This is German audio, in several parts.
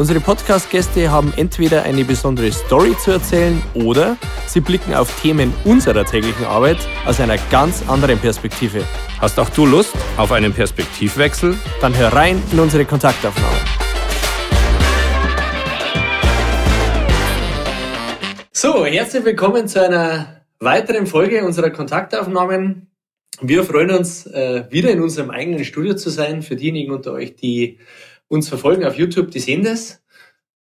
Unsere Podcast-Gäste haben entweder eine besondere Story zu erzählen oder sie blicken auf Themen unserer täglichen Arbeit aus einer ganz anderen Perspektive. Hast auch du Lust auf einen Perspektivwechsel? Dann hör rein in unsere Kontaktaufnahme. So, herzlich willkommen zu einer weiteren Folge unserer Kontaktaufnahmen. Wir freuen uns, äh, wieder in unserem eigenen Studio zu sein. Für diejenigen unter euch, die uns verfolgen auf YouTube, die sehen das.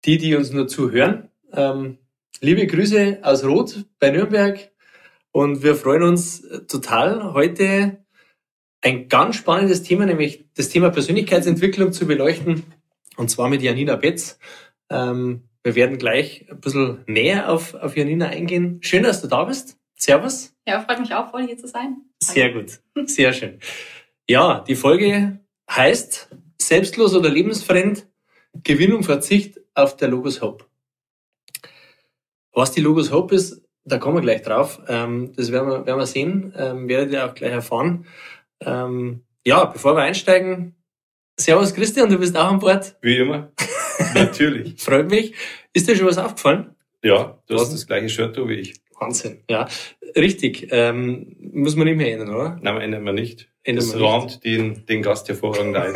Die, die uns nur zuhören, ähm, liebe Grüße aus Rot bei Nürnberg. Und wir freuen uns total, heute ein ganz spannendes Thema, nämlich das Thema Persönlichkeitsentwicklung zu beleuchten. Und zwar mit Janina Betz. Ähm, wir werden gleich ein bisschen näher auf, auf Janina eingehen. Schön, dass du da bist. Servus. Ja, freut mich auch voll, hier zu sein. Sehr gut. Sehr schön. Ja, die Folge heißt Selbstlos oder lebensfremd, Gewinnung, Verzicht auf der Logos Hope. Was die Logos Hope ist, da kommen wir gleich drauf. Ähm, das werden wir, werden wir sehen, ähm, werdet ihr auch gleich erfahren. Ähm, ja, bevor wir einsteigen, Servus Christian, du bist auch an Bord. Wie immer. Natürlich. Freut mich. Ist dir schon was aufgefallen? Ja, du hast das gleiche Shirt wie ich. Wahnsinn, ja. Richtig. Ähm, muss man nicht mehr ändern, oder? Nein, ändern wir nicht. Das rahmt den, den Gast hervorragend ein.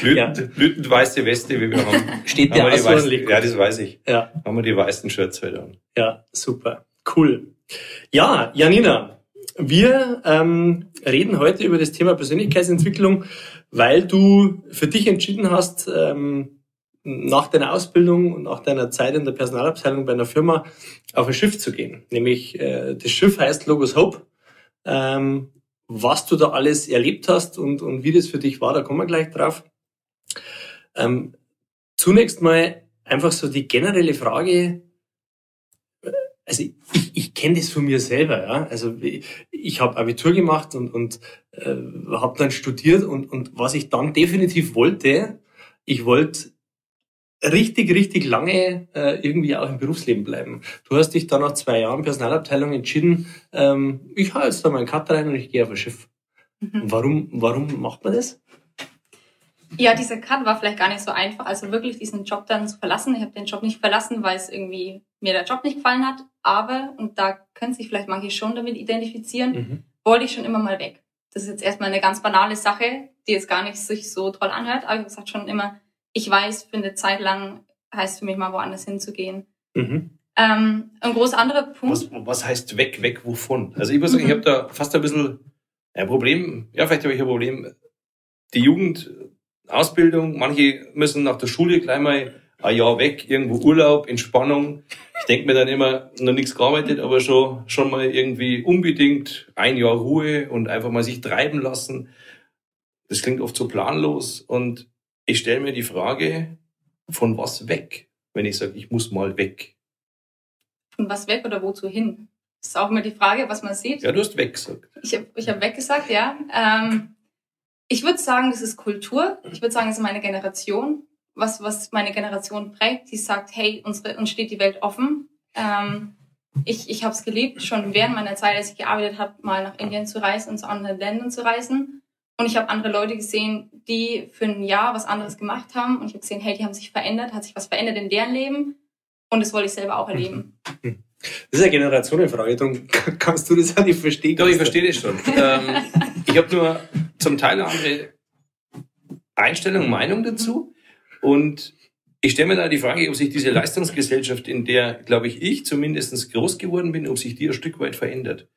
blütend, Ja. blütend weiße Weste, wie wir haben. Steht haben dir wir die weißen, Ja, das weiß ich. Ja, Haben wir die weißen Shirts heute an. ja, super. Cool. Ja, Janina, wir ähm, reden heute über das Thema Persönlichkeitsentwicklung, weil du für dich entschieden hast, ähm, nach deiner Ausbildung und nach deiner Zeit in der Personalabteilung bei einer Firma auf ein Schiff zu gehen. Nämlich äh, das Schiff heißt Logos Hope. Ähm, was du da alles erlebt hast und, und wie das für dich war, da kommen wir gleich drauf. Ähm, zunächst mal einfach so die generelle Frage, also ich, ich kenne das von mir selber, ja. Also ich, ich habe Abitur gemacht und, und äh, habe dann studiert und, und was ich dann definitiv wollte, ich wollte richtig, richtig lange äh, irgendwie auch im Berufsleben bleiben. Du hast dich dann nach zwei Jahren Personalabteilung entschieden, ähm, ich hau jetzt da mal einen Cut rein und ich gehe auf ein Schiff. Mhm. Warum, warum macht man das? Ja, dieser Cut war vielleicht gar nicht so einfach. Also wirklich diesen Job dann zu verlassen. Ich habe den Job nicht verlassen, weil es irgendwie mir der Job nicht gefallen hat. Aber, und da können sich vielleicht manche schon damit identifizieren, Mhm. wollte ich schon immer mal weg. Das ist jetzt erstmal eine ganz banale Sache, die jetzt gar nicht sich so toll anhört. Aber ich habe gesagt schon immer, ich weiß, für eine Zeit lang heißt für mich mal woanders hinzugehen. Mhm. Ähm, ein groß anderer Punkt. Was, was heißt weg, weg, wovon? Also ich muss sagen, ich Mhm. habe da fast ein bisschen ein Problem. Ja, vielleicht habe ich ein Problem. Die Jugend, Ausbildung, manche müssen nach der Schule gleich mal ein Jahr weg, irgendwo Urlaub, Entspannung. Ich denke mir dann immer, noch nichts gearbeitet, aber schon, schon mal irgendwie unbedingt ein Jahr Ruhe und einfach mal sich treiben lassen. Das klingt oft so planlos und ich stelle mir die Frage, von was weg, wenn ich sage, ich muss mal weg. Von was weg oder wozu hin? Das ist auch immer die Frage, was man sieht. Ja, du hast weg gesagt. Ich habe ich hab weggesagt, ja. Ähm, ich würde sagen, das ist Kultur. Ich würde sagen, das ist meine Generation. Was, was meine Generation prägt, die sagt, hey, unsere, uns steht die Welt offen. Ähm, ich ich habe es geliebt, schon während meiner Zeit, als ich gearbeitet habe, mal nach Indien zu reisen und zu anderen Ländern zu reisen. Und ich habe andere Leute gesehen, die für ein Jahr was anderes gemacht haben. Und ich habe gesehen, hey, die haben sich verändert, hat sich was verändert in deren Leben. Und das wollte ich selber auch erleben. Das ist eine Generationenfrage, darum kannst du das auch nicht verstehen. Doch, ich verstehe das schon. ähm, ich habe nur zum Teil eine andere Einstellung, Meinung dazu. Und ich stelle mir da die Frage, ob sich diese Leistungsgesellschaft, in der, glaube ich, ich zumindest groß geworden bin, ob sich die ein Stück weit verändert.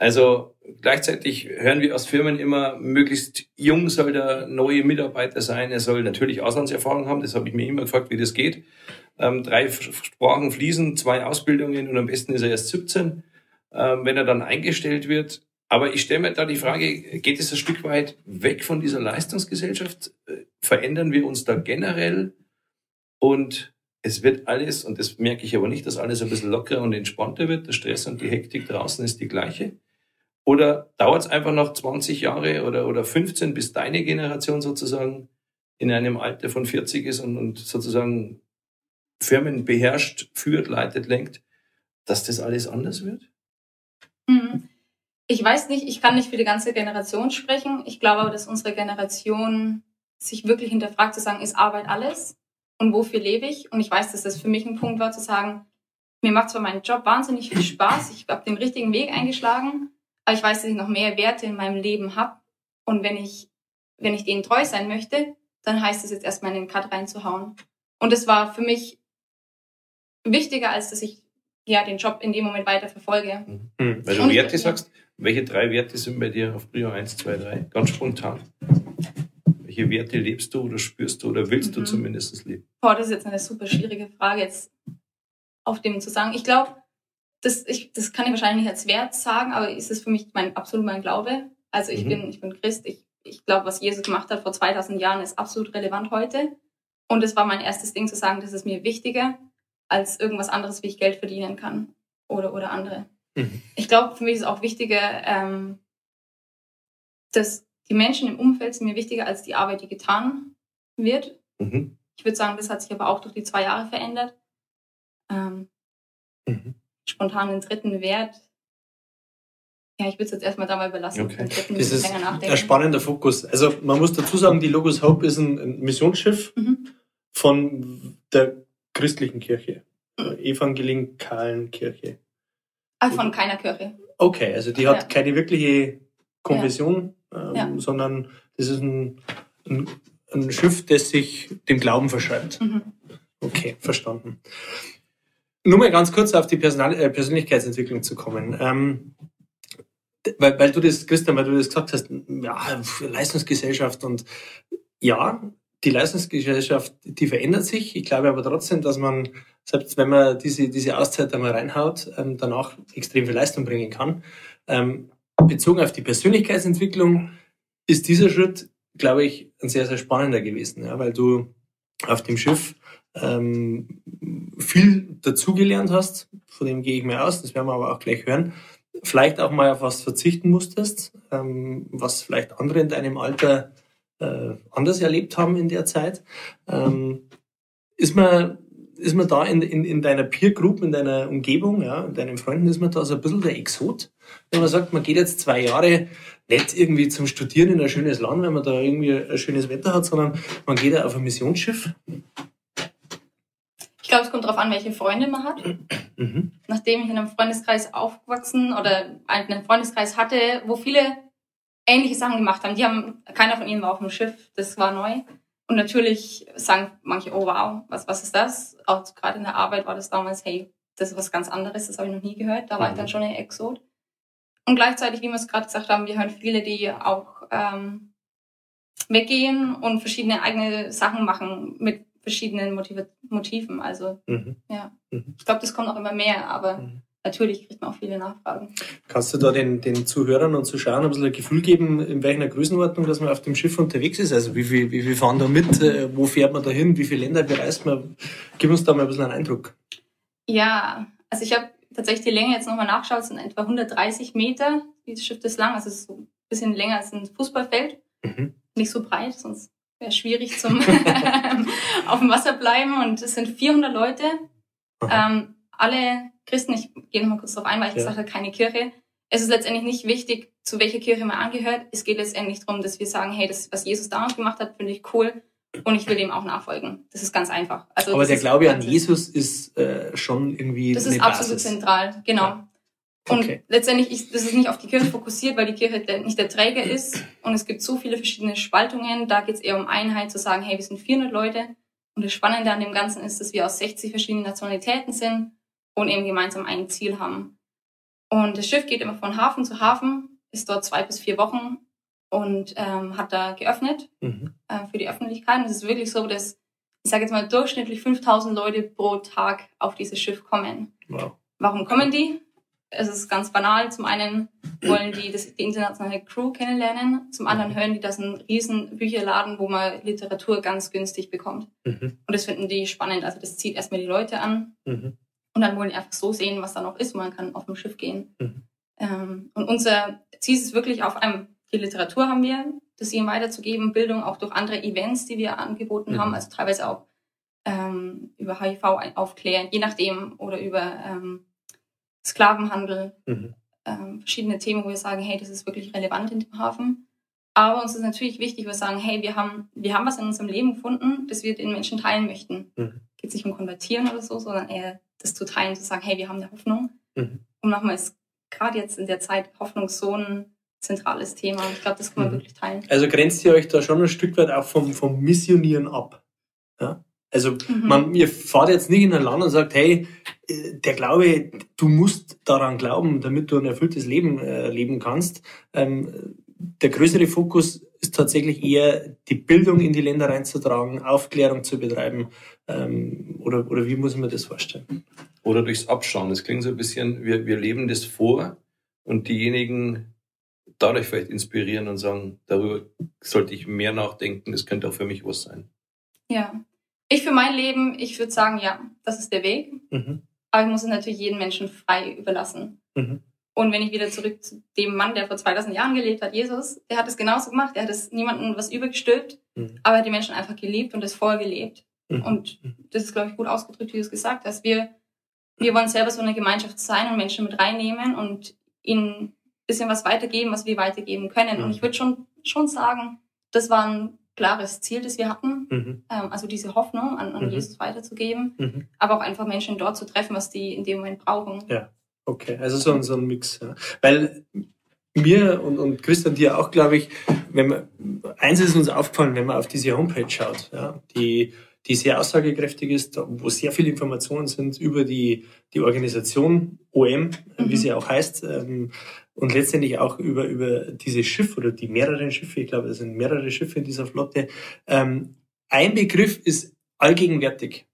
Also gleichzeitig hören wir aus Firmen immer, möglichst jung soll der neue Mitarbeiter sein. Er soll natürlich Auslandserfahrung haben. Das habe ich mir immer gefragt, wie das geht. Ähm, drei Sprachen fließen, zwei Ausbildungen und am besten ist er erst 17, ähm, wenn er dann eingestellt wird. Aber ich stelle mir da die Frage, geht es ein Stück weit weg von dieser Leistungsgesellschaft? Äh, Verändern wir uns da generell? Und es wird alles, und das merke ich aber nicht, dass alles ein bisschen lockerer und entspannter wird. Der Stress und die Hektik draußen ist die gleiche. Oder dauert es einfach noch 20 Jahre oder, oder 15, bis deine Generation sozusagen in einem Alter von 40 ist und, und sozusagen Firmen beherrscht, führt, leitet, lenkt, dass das alles anders wird? Mhm. Ich weiß nicht, ich kann nicht für die ganze Generation sprechen. Ich glaube aber, dass unsere Generation sich wirklich hinterfragt, zu sagen, ist Arbeit alles? Und wofür lebe ich? Und ich weiß, dass das für mich ein Punkt war, zu sagen, mir macht zwar mein Job wahnsinnig viel Spaß, ich habe den richtigen Weg eingeschlagen, aber ich weiß, dass ich noch mehr Werte in meinem Leben habe. Und wenn ich, wenn ich denen treu sein möchte, dann heißt es jetzt erstmal in den Cut reinzuhauen. Und es war für mich wichtiger, als dass ich ja den Job in dem Moment weiter verfolge. Mhm. Weil du Und- Werte sagst, welche drei Werte sind bei dir auf Prio 1, 2, 3? Ganz spontan. Welche Werte lebst du oder spürst du oder willst du Mhm. zumindest leben? Boah, das ist jetzt eine super schwierige Frage, jetzt auf dem zu sagen. Ich glaube, das, ich, das kann ich wahrscheinlich nicht als Wert sagen, aber ist es für mich mein absolut mein Glaube. Also ich Mhm. bin, ich bin Christ. Ich, ich glaube, was Jesus gemacht hat vor 2000 Jahren ist absolut relevant heute. Und es war mein erstes Ding zu sagen, das ist mir wichtiger als irgendwas anderes, wie ich Geld verdienen kann oder, oder andere. Mhm. Ich glaube, für mich ist auch wichtiger, ähm, dass die Menschen im Umfeld sind mir wichtiger als die Arbeit, die getan wird. Mhm. Ich würde sagen, das hat sich aber auch durch die zwei Jahre verändert. Ähm, Mhm. Spontan den dritten Wert. Ja, ich würde es jetzt erstmal dabei belassen. Okay. Das ist länger ein spannender Fokus. Also man muss dazu sagen, die Logos Hope ist ein, Missionsschiff Mhm. von der christlichen Kirche, der evangelikalen Kirche. Ah, von keiner Kirche. Okay, also die hat Ja. keine wirkliche Konfession, ähm, Ja. sondern das ist ein, ein, ein Schiff, das sich dem Glauben verschreibt. Mhm. Okay, verstanden. Nur mal ganz kurz auf die Personal äh, Persönlichkeitsentwicklung zu kommen. Ähm, weil, weil du das, Christian, weil du das gesagt hast, ja, Leistungsgesellschaft und ja, die Leistungsgesellschaft, die verändert sich. Ich glaube aber trotzdem, dass man, selbst wenn man diese, diese Auszeit einmal reinhaut, ähm, danach extrem viel Leistung bringen kann. Ähm, bezogen auf die Persönlichkeitsentwicklung ist dieser Schritt, glaube ich, ein sehr, sehr spannender gewesen, ja, weil du auf dem Schiff ähm, viel dazugelernt hast, von dem gehe ich mir aus, das werden wir aber auch gleich hören. Vielleicht auch mal auf was verzichten musstest, ähm, was vielleicht andere in deinem Alter äh, anders erlebt haben in der Zeit. Ähm, ist man ist man da in, in, in deiner Peer Group, in deiner Umgebung, ja, in deinen Freunden, ist man da so ein bisschen der Exot? Wenn man sagt, man geht jetzt zwei Jahre nicht irgendwie zum Studieren in ein schönes Land, wenn man da irgendwie ein schönes Wetter hat, sondern man geht auf ein Missionsschiff. Ich glaube, es kommt darauf an, welche Freunde man hat. Mhm. Nachdem ich in einem Freundeskreis aufgewachsen oder einen Freundeskreis hatte, wo viele ähnliche Sachen gemacht haben. Die haben, keiner von ihnen war auf dem Schiff, das war neu. Und natürlich sagen manche, oh wow, was, was ist das? Auch gerade in der Arbeit war das damals, hey, das ist was ganz anderes, das habe ich noch nie gehört. Da war ich dann schon ein Exot. Und gleichzeitig, wie wir es gerade gesagt haben, wir hören viele, die auch ähm, weggehen und verschiedene eigene Sachen machen mit verschiedenen Motive Motiven. Also Mhm. ja, Mhm. ich glaube, das kommt auch immer mehr, aber Mhm. natürlich kriegt man auch viele Nachfragen. Kannst du da den, den Zuhörern und Zuschauern ein bisschen ein Gefühl geben, in welcher Größenordnung, dass man auf dem Schiff unterwegs ist? Also wie viel, wie viel fahren da mit? Äh, Wo fährt man da hin? Wie viele Länder bereist man? Gib uns da mal ein bisschen einen Eindruck. Ja, also ich habe tatsächlich die Länge jetzt nochmal nachgeschaut, es sind etwa 130 Meter. Dieses Schiff ist lang, also es ist so ein bisschen länger als ein Fußballfeld. Mhm. Nicht so breit, sonst wäre schwierig zum auf dem Wasser bleiben. Und es sind 400 Leute, ähm, alle Christen. Ich gehe nochmal kurz darauf ein, weil ich Ja. gesagt habe, keine Kirche. Es ist letztendlich nicht wichtig, zu welcher Kirche man angehört. Es geht letztendlich darum, dass wir sagen, hey, das, was Jesus damals gemacht hat, finde ich cool und ich will dem auch nachfolgen. Das ist ganz einfach. Also Aber der Glaube an Jesus ist äh, schon irgendwie das ist absolut Basis. zentral, genau. Ja. Und Okay. letztendlich ist das ist nicht auf die Kirche fokussiert, weil die Kirche der, nicht der Träger ist. Und es gibt so viele verschiedene Spaltungen. Da geht es eher um Einheit, zu sagen, hey, wir sind 400 Leute. Und das Spannende an dem Ganzen ist, dass wir aus 60 verschiedenen Nationalitäten sind und eben gemeinsam ein Ziel haben. Und das Schiff geht immer von Hafen zu Hafen, ist dort zwei bis vier Wochen und ähm, hat da geöffnet Mhm. äh, für die Öffentlichkeit. Und es ist wirklich so, dass, ich sage jetzt mal, durchschnittlich 5000 Leute pro Tag auf dieses Schiff kommen. Wow. Warum kommen die? Es ist ganz banal. Zum einen wollen die das, die internationale Crew kennenlernen. Zum anderen hören die, das ist ein riesen Bücherladen, wo man Literatur ganz günstig bekommt. Mhm. Und das finden die spannend. Also das zieht erstmal die Leute an. Mhm. Und dann wollen die einfach so sehen, was da noch ist. Man kann auf dem Schiff gehen. Mhm. Ähm, und unser Ziel ist wirklich auf einem, die Literatur haben wir, das ihnen weiterzugeben, Bildung auch durch andere Events, die wir angeboten Mhm. haben, also teilweise auch ähm, über HIV aufklären, je nachdem, oder über ähm, Sklavenhandel, Mhm. ähm, verschiedene Themen, wo wir sagen, hey, das ist wirklich relevant in dem Hafen. Aber uns ist natürlich wichtig, wir sagen, hey, wir haben, wir haben was in unserem Leben gefunden, das wir den Menschen teilen möchten. Mhm. Geht nicht um Konvertieren oder so, sondern eher das zu teilen, zu sagen, hey, wir haben eine Hoffnung. Mhm. Und nochmal ist gerade jetzt in der Zeit Hoffnung so ein zentrales Thema. Ich glaube, das kann man Mhm. wirklich teilen. Also grenzt ihr euch da schon ein Stück weit auch vom, vom Missionieren ab. Ja? Also Mhm. man, ihr fahrt jetzt nicht in ein Land und sagt, hey, äh, der Glaube, du musst daran glauben, damit du ein erfülltes Leben äh, leben kannst. Ähm, der größere Fokus ist tatsächlich eher die Bildung in die Länder reinzutragen, Aufklärung zu betreiben. Ähm, oder, oder wie muss man das vorstellen? Oder durchs Abschauen. Das klingt so ein bisschen, wir, wir leben das vor und diejenigen dadurch vielleicht inspirieren und sagen, darüber sollte ich mehr nachdenken, das könnte auch für mich was sein. Ja. Ich für mein Leben, ich würde sagen, ja, das ist der Weg. Mhm. Aber ich muss es natürlich jedem Menschen frei überlassen. Mhm. Und wenn ich wieder zurück zu dem Mann, der vor 2000 Jahren gelebt hat, Jesus, der hat es genauso gemacht. Der hat es niemandem was übergestülpt, Mhm. aber er hat die Menschen einfach geliebt und das vorgelebt. Mhm. Und das ist, glaube ich, gut ausgedrückt, wie du es gesagt hast. Wir, wir wollen selber so eine Gemeinschaft sein und Menschen mit reinnehmen und ihnen ein bisschen was weitergeben, was wir weitergeben können. Mhm. Und ich würde schon, schon sagen, das war ein klares Ziel, das wir hatten. Mhm. Ähm, also diese Hoffnung an, an Mhm. Jesus weiterzugeben, Mhm. aber auch einfach Menschen dort zu treffen, was die in dem Moment brauchen. Okay, also so ein, so ein Mix. Ja. Weil mir und, und Christian dir auch, glaube ich, wenn man, eins ist uns aufgefallen, wenn man auf diese Homepage schaut, ja, die, die sehr aussagekräftig ist, wo sehr viele Informationen sind über die, die Organisation OM, wie Mhm. sie auch heißt, ähm, und letztendlich auch über, über dieses Schiff oder die mehreren Schiffe, ich glaube, es sind mehrere Schiffe in dieser Flotte. Ähm, ein Begriff ist allgegenwärtig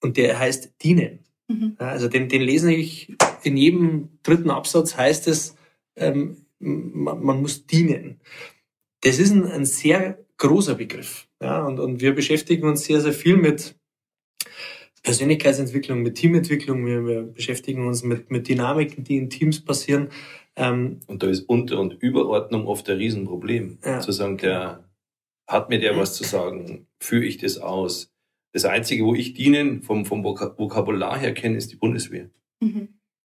und der heißt dienen. Mhm. Also den, den lese ich in jedem dritten Absatz heißt es, ähm, man, man muss dienen. Das ist ein, ein sehr großer Begriff. Ja, und, und wir beschäftigen uns sehr, sehr viel mit Persönlichkeitsentwicklung, mit Teamentwicklung. Wir, wir beschäftigen uns mit, mit Dynamiken, die in Teams passieren. Ähm, Und da ist Unter- und Überordnung oft ein Riesenproblem. Ja. Zu sagen, der hat mir der was zu sagen, führe ich das aus. Das Einzige, wo ich dienen vom, vom Voka- Vokabular her kenne, ist die Bundeswehr. Mhm.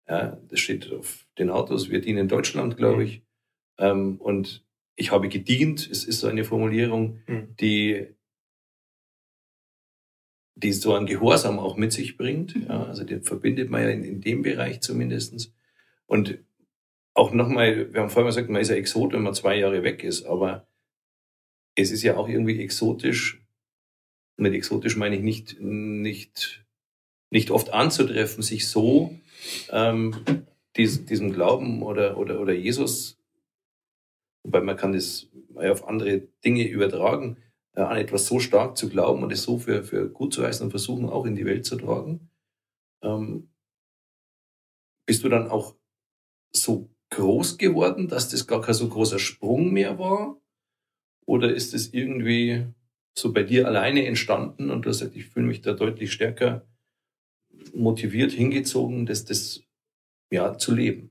Ja, das steht auf den Autos. Wir dienen Deutschland, glaube ich. Ähm, und ich habe gedient. Es ist so eine Formulierung, Mhm. die, die so einen Gehorsam auch mit sich bringt. Ja, also den verbindet man ja in, in dem Bereich zumindestens. Und auch nochmal, wir haben vorhin gesagt, man ist ja Exot, wenn man zwei Jahre weg ist, aber es ist ja auch irgendwie exotisch. Mit exotisch meine ich nicht, nicht, nicht oft anzutreffen, sich so ähm, dies, diesem Glauben oder, oder, oder Jesus, wobei man kann das auf andere Dinge übertragen, äh, an etwas so stark zu glauben und es so für, für gut zu heißen und versuchen auch in die Welt zu tragen. Ähm, bist du dann auch so groß geworden, dass das gar kein so großer Sprung mehr war? Oder ist es irgendwie so bei dir alleine entstanden und du hast gesagt, ich fühle mich da deutlich stärker motiviert, hingezogen, das, das ja, zu leben?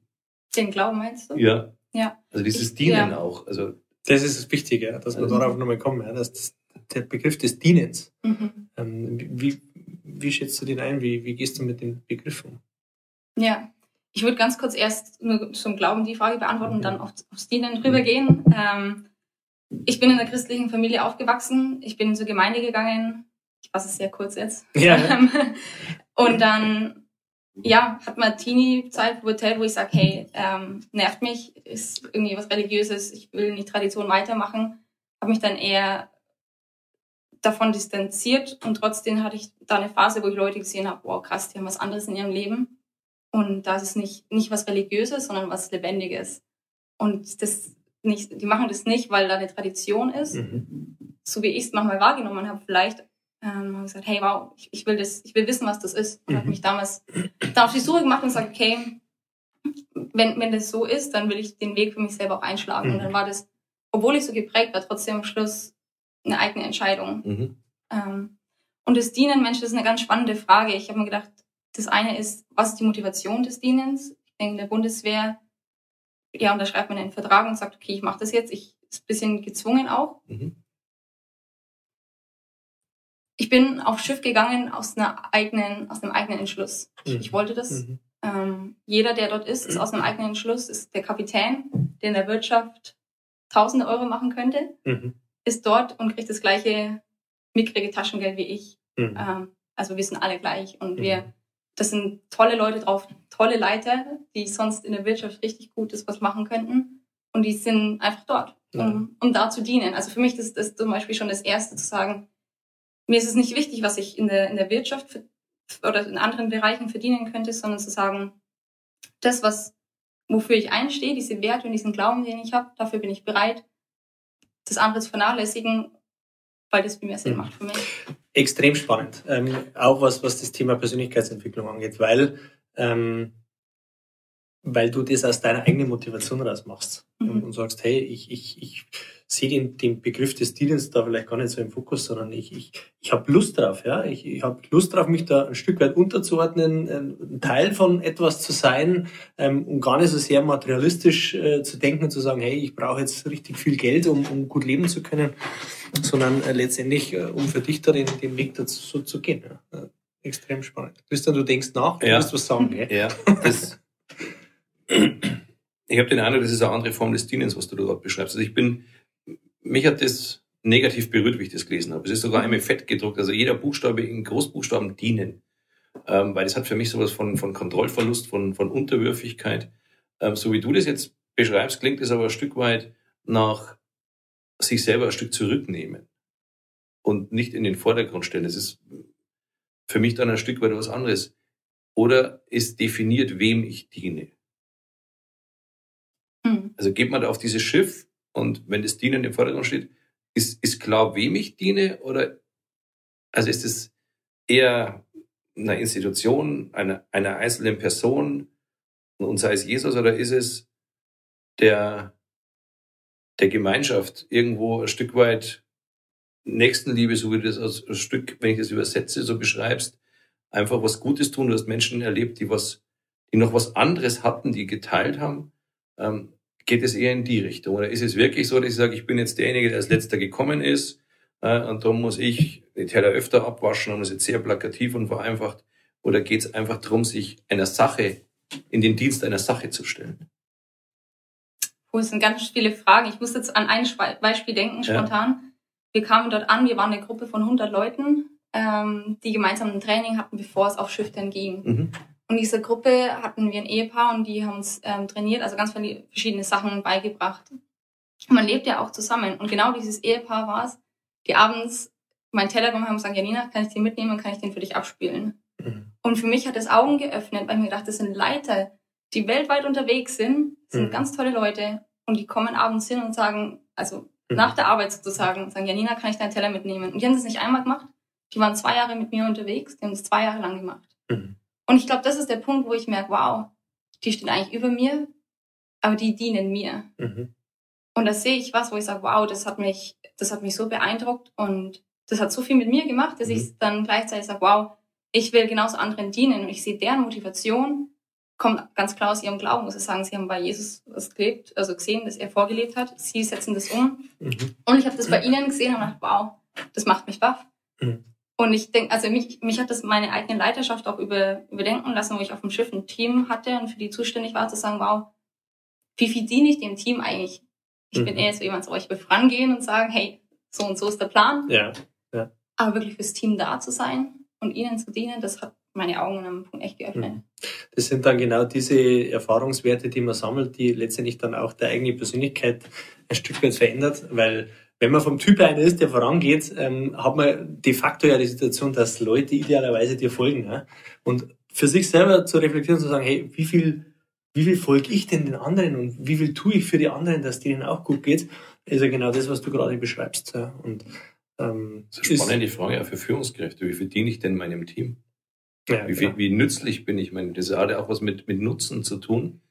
Den Glauben meinst du? Ja. Ja. Also dieses Ich- Dienen ja. auch. Also das ist das Wichtige, dass wir Also- darauf nochmal kommen. Ja, dass das, der Begriff des Dienens. Mhm. Ähm, wie, wie schätzt du den ein? Wie, wie gehst du mit dem Begriff um? Ja. Ich würde ganz kurz erst nur zum Glauben die Frage beantworten und Mhm. dann auf, aufs Dienen rübergehen. Ähm, ich bin in einer christlichen Familie aufgewachsen. Ich bin zur Gemeinde gegangen. Ich fasse es sehr kurz jetzt. Ja. Ähm, und dann, ja, hat man Teenie-Zeit, Pubertät, wo ich sage, hey, ähm, nervt mich, ist irgendwie was Religiöses, ich will nicht Tradition weitermachen. Habe mich dann eher davon distanziert und trotzdem hatte ich da eine Phase, wo ich Leute gesehen habe, wow, krass, die haben was anderes in ihrem Leben. Und da ist nicht, nicht was Religiöses, sondern was Lebendiges. Und das nicht, die machen das nicht, weil da eine Tradition ist, Mhm. so wie ich es manchmal wahrgenommen habe, vielleicht ähm, habe gesagt, hey, wow, ich, ich will das, ich will wissen, was das ist. Und Mhm. habe mich damals da auf die Suche gemacht und gesagt, okay, wenn, wenn das so ist, dann will ich den Weg für mich selber auch einschlagen. Mhm. Und dann war das, obwohl ich so geprägt war, trotzdem am Schluss eine eigene Entscheidung. mhm. Ähm, und das Dienen, Mensch, das ist eine ganz spannende Frage. Ich habe mir gedacht, das eine ist, was ist die Motivation des Dienens? Ich denke, in der Bundeswehr ja, unterschreibt man einen Vertrag und sagt, okay, ich mache das jetzt. Ich ist ein bisschen gezwungen auch. Mhm. Ich bin aufs Schiff gegangen aus einer eigenen, aus einem eigenen Entschluss. Ich, Mhm. ich wollte das. Mhm. Ähm, jeder, der dort ist, ist aus einem eigenen Entschluss, ist der Kapitän, der in der Wirtschaft tausende Euro machen könnte, Mhm. ist dort und kriegt das gleiche mickrige Taschengeld wie ich. Mhm. Ähm, also wir sind alle gleich und Mhm. wir, das sind tolle Leute drauf, tolle Leiter, die sonst in der Wirtschaft richtig Gutes was machen könnten und die sind einfach dort, um, um da zu dienen. Also für mich ist das zum Beispiel schon das Erste zu sagen, mir ist es nicht wichtig, was ich in der, in der Wirtschaft für, oder in anderen Bereichen verdienen könnte, sondern zu sagen, das, was, wofür ich einstehe, diese Werte und diesen Glauben, den ich habe, dafür bin ich bereit, das andere zu vernachlässigen, weil das viel mehr Sinn macht für mich. Extrem spannend. Ähm, auch was, was das Thema Persönlichkeitsentwicklung angeht, weil, ähm, weil du das aus deiner eigenen Motivation raus machst Mhm. und, und sagst, hey, ich, ich, ich sehe den, den Begriff des Dienens da vielleicht gar nicht so im Fokus, sondern ich, ich, ich habe Lust drauf, ja. Ich, ich habe Lust drauf, mich da ein Stück weit unterzuordnen, ein Teil von etwas zu sein ähm, und gar nicht so sehr materialistisch äh, zu denken und zu sagen, hey, ich brauche jetzt richtig viel Geld, um, um gut leben zu können, sondern äh, letztendlich, äh, um für dich da den, den Weg dazu so zu gehen. Ja. Äh, extrem spannend. Christian, du denkst nach, du Ja. wirst was sagen, gell? Ja, das, ich habe den Eindruck, das ist eine andere Form des Dienens, was du dort beschreibst. Also ich bin, mich hat das negativ berührt, wie ich das gelesen habe. Es ist sogar einmal fett gedruckt, also jeder Buchstabe in Großbuchstaben dienen. Ähm, weil das hat für mich sowas von, von Kontrollverlust, von, von Unterwürfigkeit. Ähm, so wie du das jetzt beschreibst, klingt es aber ein Stück weit nach sich selber ein Stück zurücknehmen und nicht in den Vordergrund stellen. Das ist für mich dann ein Stück weit was anderes. Oder ist definiert, wem ich diene. Hm. Also geht man da auf dieses Schiff und wenn das Dienen im Vordergrund steht, ist, ist klar, wem ich diene? Oder also ist es eher einer Institution, einer, einer einzelnen Person und sei es Jesus oder ist es der, der Gemeinschaft irgendwo ein Stück weit Nächstenliebe, so wie du das als Stück, wenn ich das übersetze, so beschreibst, einfach was Gutes tun. Du hast Menschen erlebt, die was, die noch was anderes hatten, die geteilt haben. Ähm, geht es eher in die Richtung? Oder ist es wirklich so, dass ich sage, ich bin jetzt derjenige, der als letzter gekommen ist, äh, und darum muss ich die Teller öfter abwaschen und das ist jetzt sehr plakativ und vereinfacht? Oder geht es einfach darum, sich einer Sache, in den Dienst einer Sache zu stellen? Puh, es sind ganz viele Fragen. Ich muss jetzt an ein Beispiel denken, Ja. spontan. Wir kamen dort an, wir waren eine Gruppe von 100 Leuten, ähm, die gemeinsam ein Training hatten, bevor es auf Schiff dann ging. Mhm. Und in dieser Gruppe hatten wir ein Ehepaar und die haben uns ähm, trainiert, also ganz verschiedene Sachen beigebracht. Und man lebt ja auch zusammen. Und genau dieses Ehepaar war es, die abends meinen Teller genommen haben und gesagt, Janina, kann ich den mitnehmen und kann ich den für dich abspielen? Mhm. Und für mich hat es Augen geöffnet, weil ich mir gedacht, das sind Leiter, die weltweit unterwegs sind, sind Mhm. ganz tolle Leute und die kommen abends hin und sagen, also Mhm. nach der Arbeit sozusagen, sagen, Janina, kann ich deinen Teller mitnehmen? Und die haben das nicht einmal gemacht, die waren zwei Jahre mit mir unterwegs, die haben das zwei Jahre lang gemacht. Mhm. Und ich glaube, das ist der Punkt, wo ich merke, wow, die stehen eigentlich über mir, aber die dienen mir. Mhm. Und da sehe ich was, wo ich sage, wow, das hat mich, das hat mich so beeindruckt und das hat so viel mit mir gemacht, dass Mhm. ich dann gleichzeitig sage, wow, ich will genauso anderen dienen und ich sehe deren Motivation kommt ganz klar aus ihrem Glauben, muss ich sagen, sie haben bei Jesus was gelebt, also gesehen, dass er vorgelebt hat. Sie setzen das um Mhm. und ich habe das bei ihnen gesehen und gedacht, wow, das macht mich baff. Mhm. Und ich denke, also mich, mich hat das meine eigene Leiterschaft auch über, überdenken lassen, wo ich auf dem Schiff ein Team hatte und für die zuständig war, zu sagen, wow, wie viel diene ich dem Team eigentlich? Ich bin Mhm. eher so jemand, so ich will vorangehen und sagen, hey, so und so ist der Plan. Ja. Aber wirklich fürs Team da zu sein und ihnen zu dienen, das hat meine Augen an einem Punkt echt geöffnet. Mhm. Das sind dann genau diese Erfahrungswerte, die man sammelt, die letztendlich dann auch der eigene Persönlichkeit ein Stück weit verändert, weil wenn man vom Typ einer ist, der vorangeht, ähm, hat man de facto ja die Situation, dass Leute idealerweise dir folgen. Ja? Und für sich selber zu reflektieren, zu sagen, hey, wie viel, wie viel folge ich denn den anderen und wie viel tue ich für die anderen, dass denen auch gut geht, ist ja genau das, was du gerade beschreibst. Ja? Und ähm, Das ist eine spannende Frage auch für Führungskräfte. Wie viel diene ich denn meinem Team? ja, Wie, viel, genau. wie nützlich bin ich? Ich meine, das hat ja auch was mit, mit Nutzen zu tun,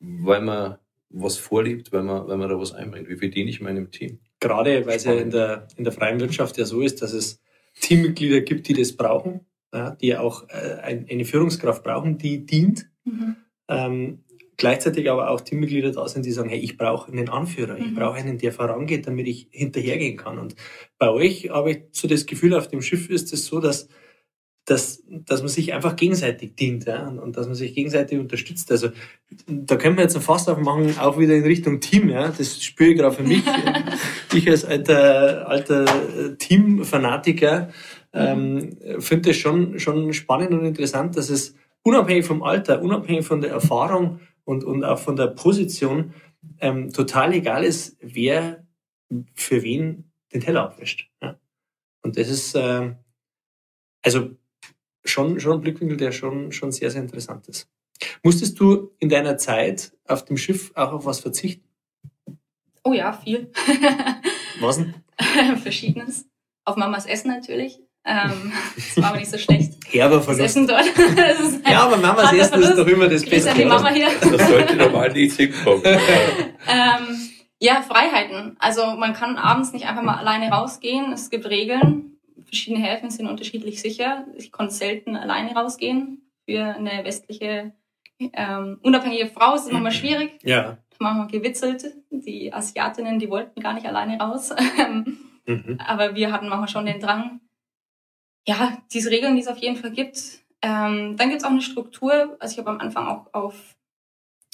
weil man was vorlebt, weil man, weil man da was einbringt. Wie viel diene ich meinem Team? Gerade weil es ja in der, in der freien Wirtschaft ja so ist, dass es Teammitglieder gibt, die das brauchen, ja, die auch äh, ein, eine Führungskraft brauchen, die dient. Mhm. Ähm, gleichzeitig aber auch Teammitglieder da sind, die sagen, hey, ich brauche einen Anführer, ich Mhm. brauche einen, der vorangeht, damit ich hinterhergehen kann. Und bei euch habe ich so das Gefühl, auf dem Schiff ist es so, dass, dass, dass man sich einfach gegenseitig dient ja, und, und dass man sich gegenseitig unterstützt. Also da können wir jetzt ein Fass aufmachen, auch wieder in Richtung Team. Ja. Das spüre ich gerade für mich. ich als alter, alter Teamfanatiker ähm, finde es schon, schon spannend und interessant, dass es unabhängig vom Alter, unabhängig von der Erfahrung und, und auch von der Position ähm, total egal ist, wer für wen den Teller abwischt. Ja. Und das ist ähm, also schon, schon ein Blickwinkel, der schon, schon sehr, sehr interessant ist. Musstest du in deiner Zeit auf dem Schiff auch auf was verzichten? Oh ja, viel. Was denn? Verschiedenes. Auf Mamas Essen natürlich. Ähm, das war aber nicht so schlecht. Herber Das Verlust. Essen dort. Das ist Ja, aber Mamas Essen ist Verlust. doch immer das Beste. die Mama hier. Das sollte normal nicht hinkommen. Ähm, ja, Freiheiten. Also man kann abends nicht einfach mal alleine rausgehen. Es gibt Regeln. Verschiedene Häfen sind unterschiedlich sicher. Ich konnte selten alleine rausgehen. Für eine westliche ähm, unabhängige Frau ist es immer mal schwierig. Ja. Da haben wir gewitzelt. Die Asiatinnen, die wollten gar nicht alleine raus. Mhm. aber wir hatten manchmal schon den Drang. Ja, diese Regeln, die es auf jeden Fall gibt. Ähm, dann gibt es auch eine Struktur. Also ich habe am Anfang auch auf,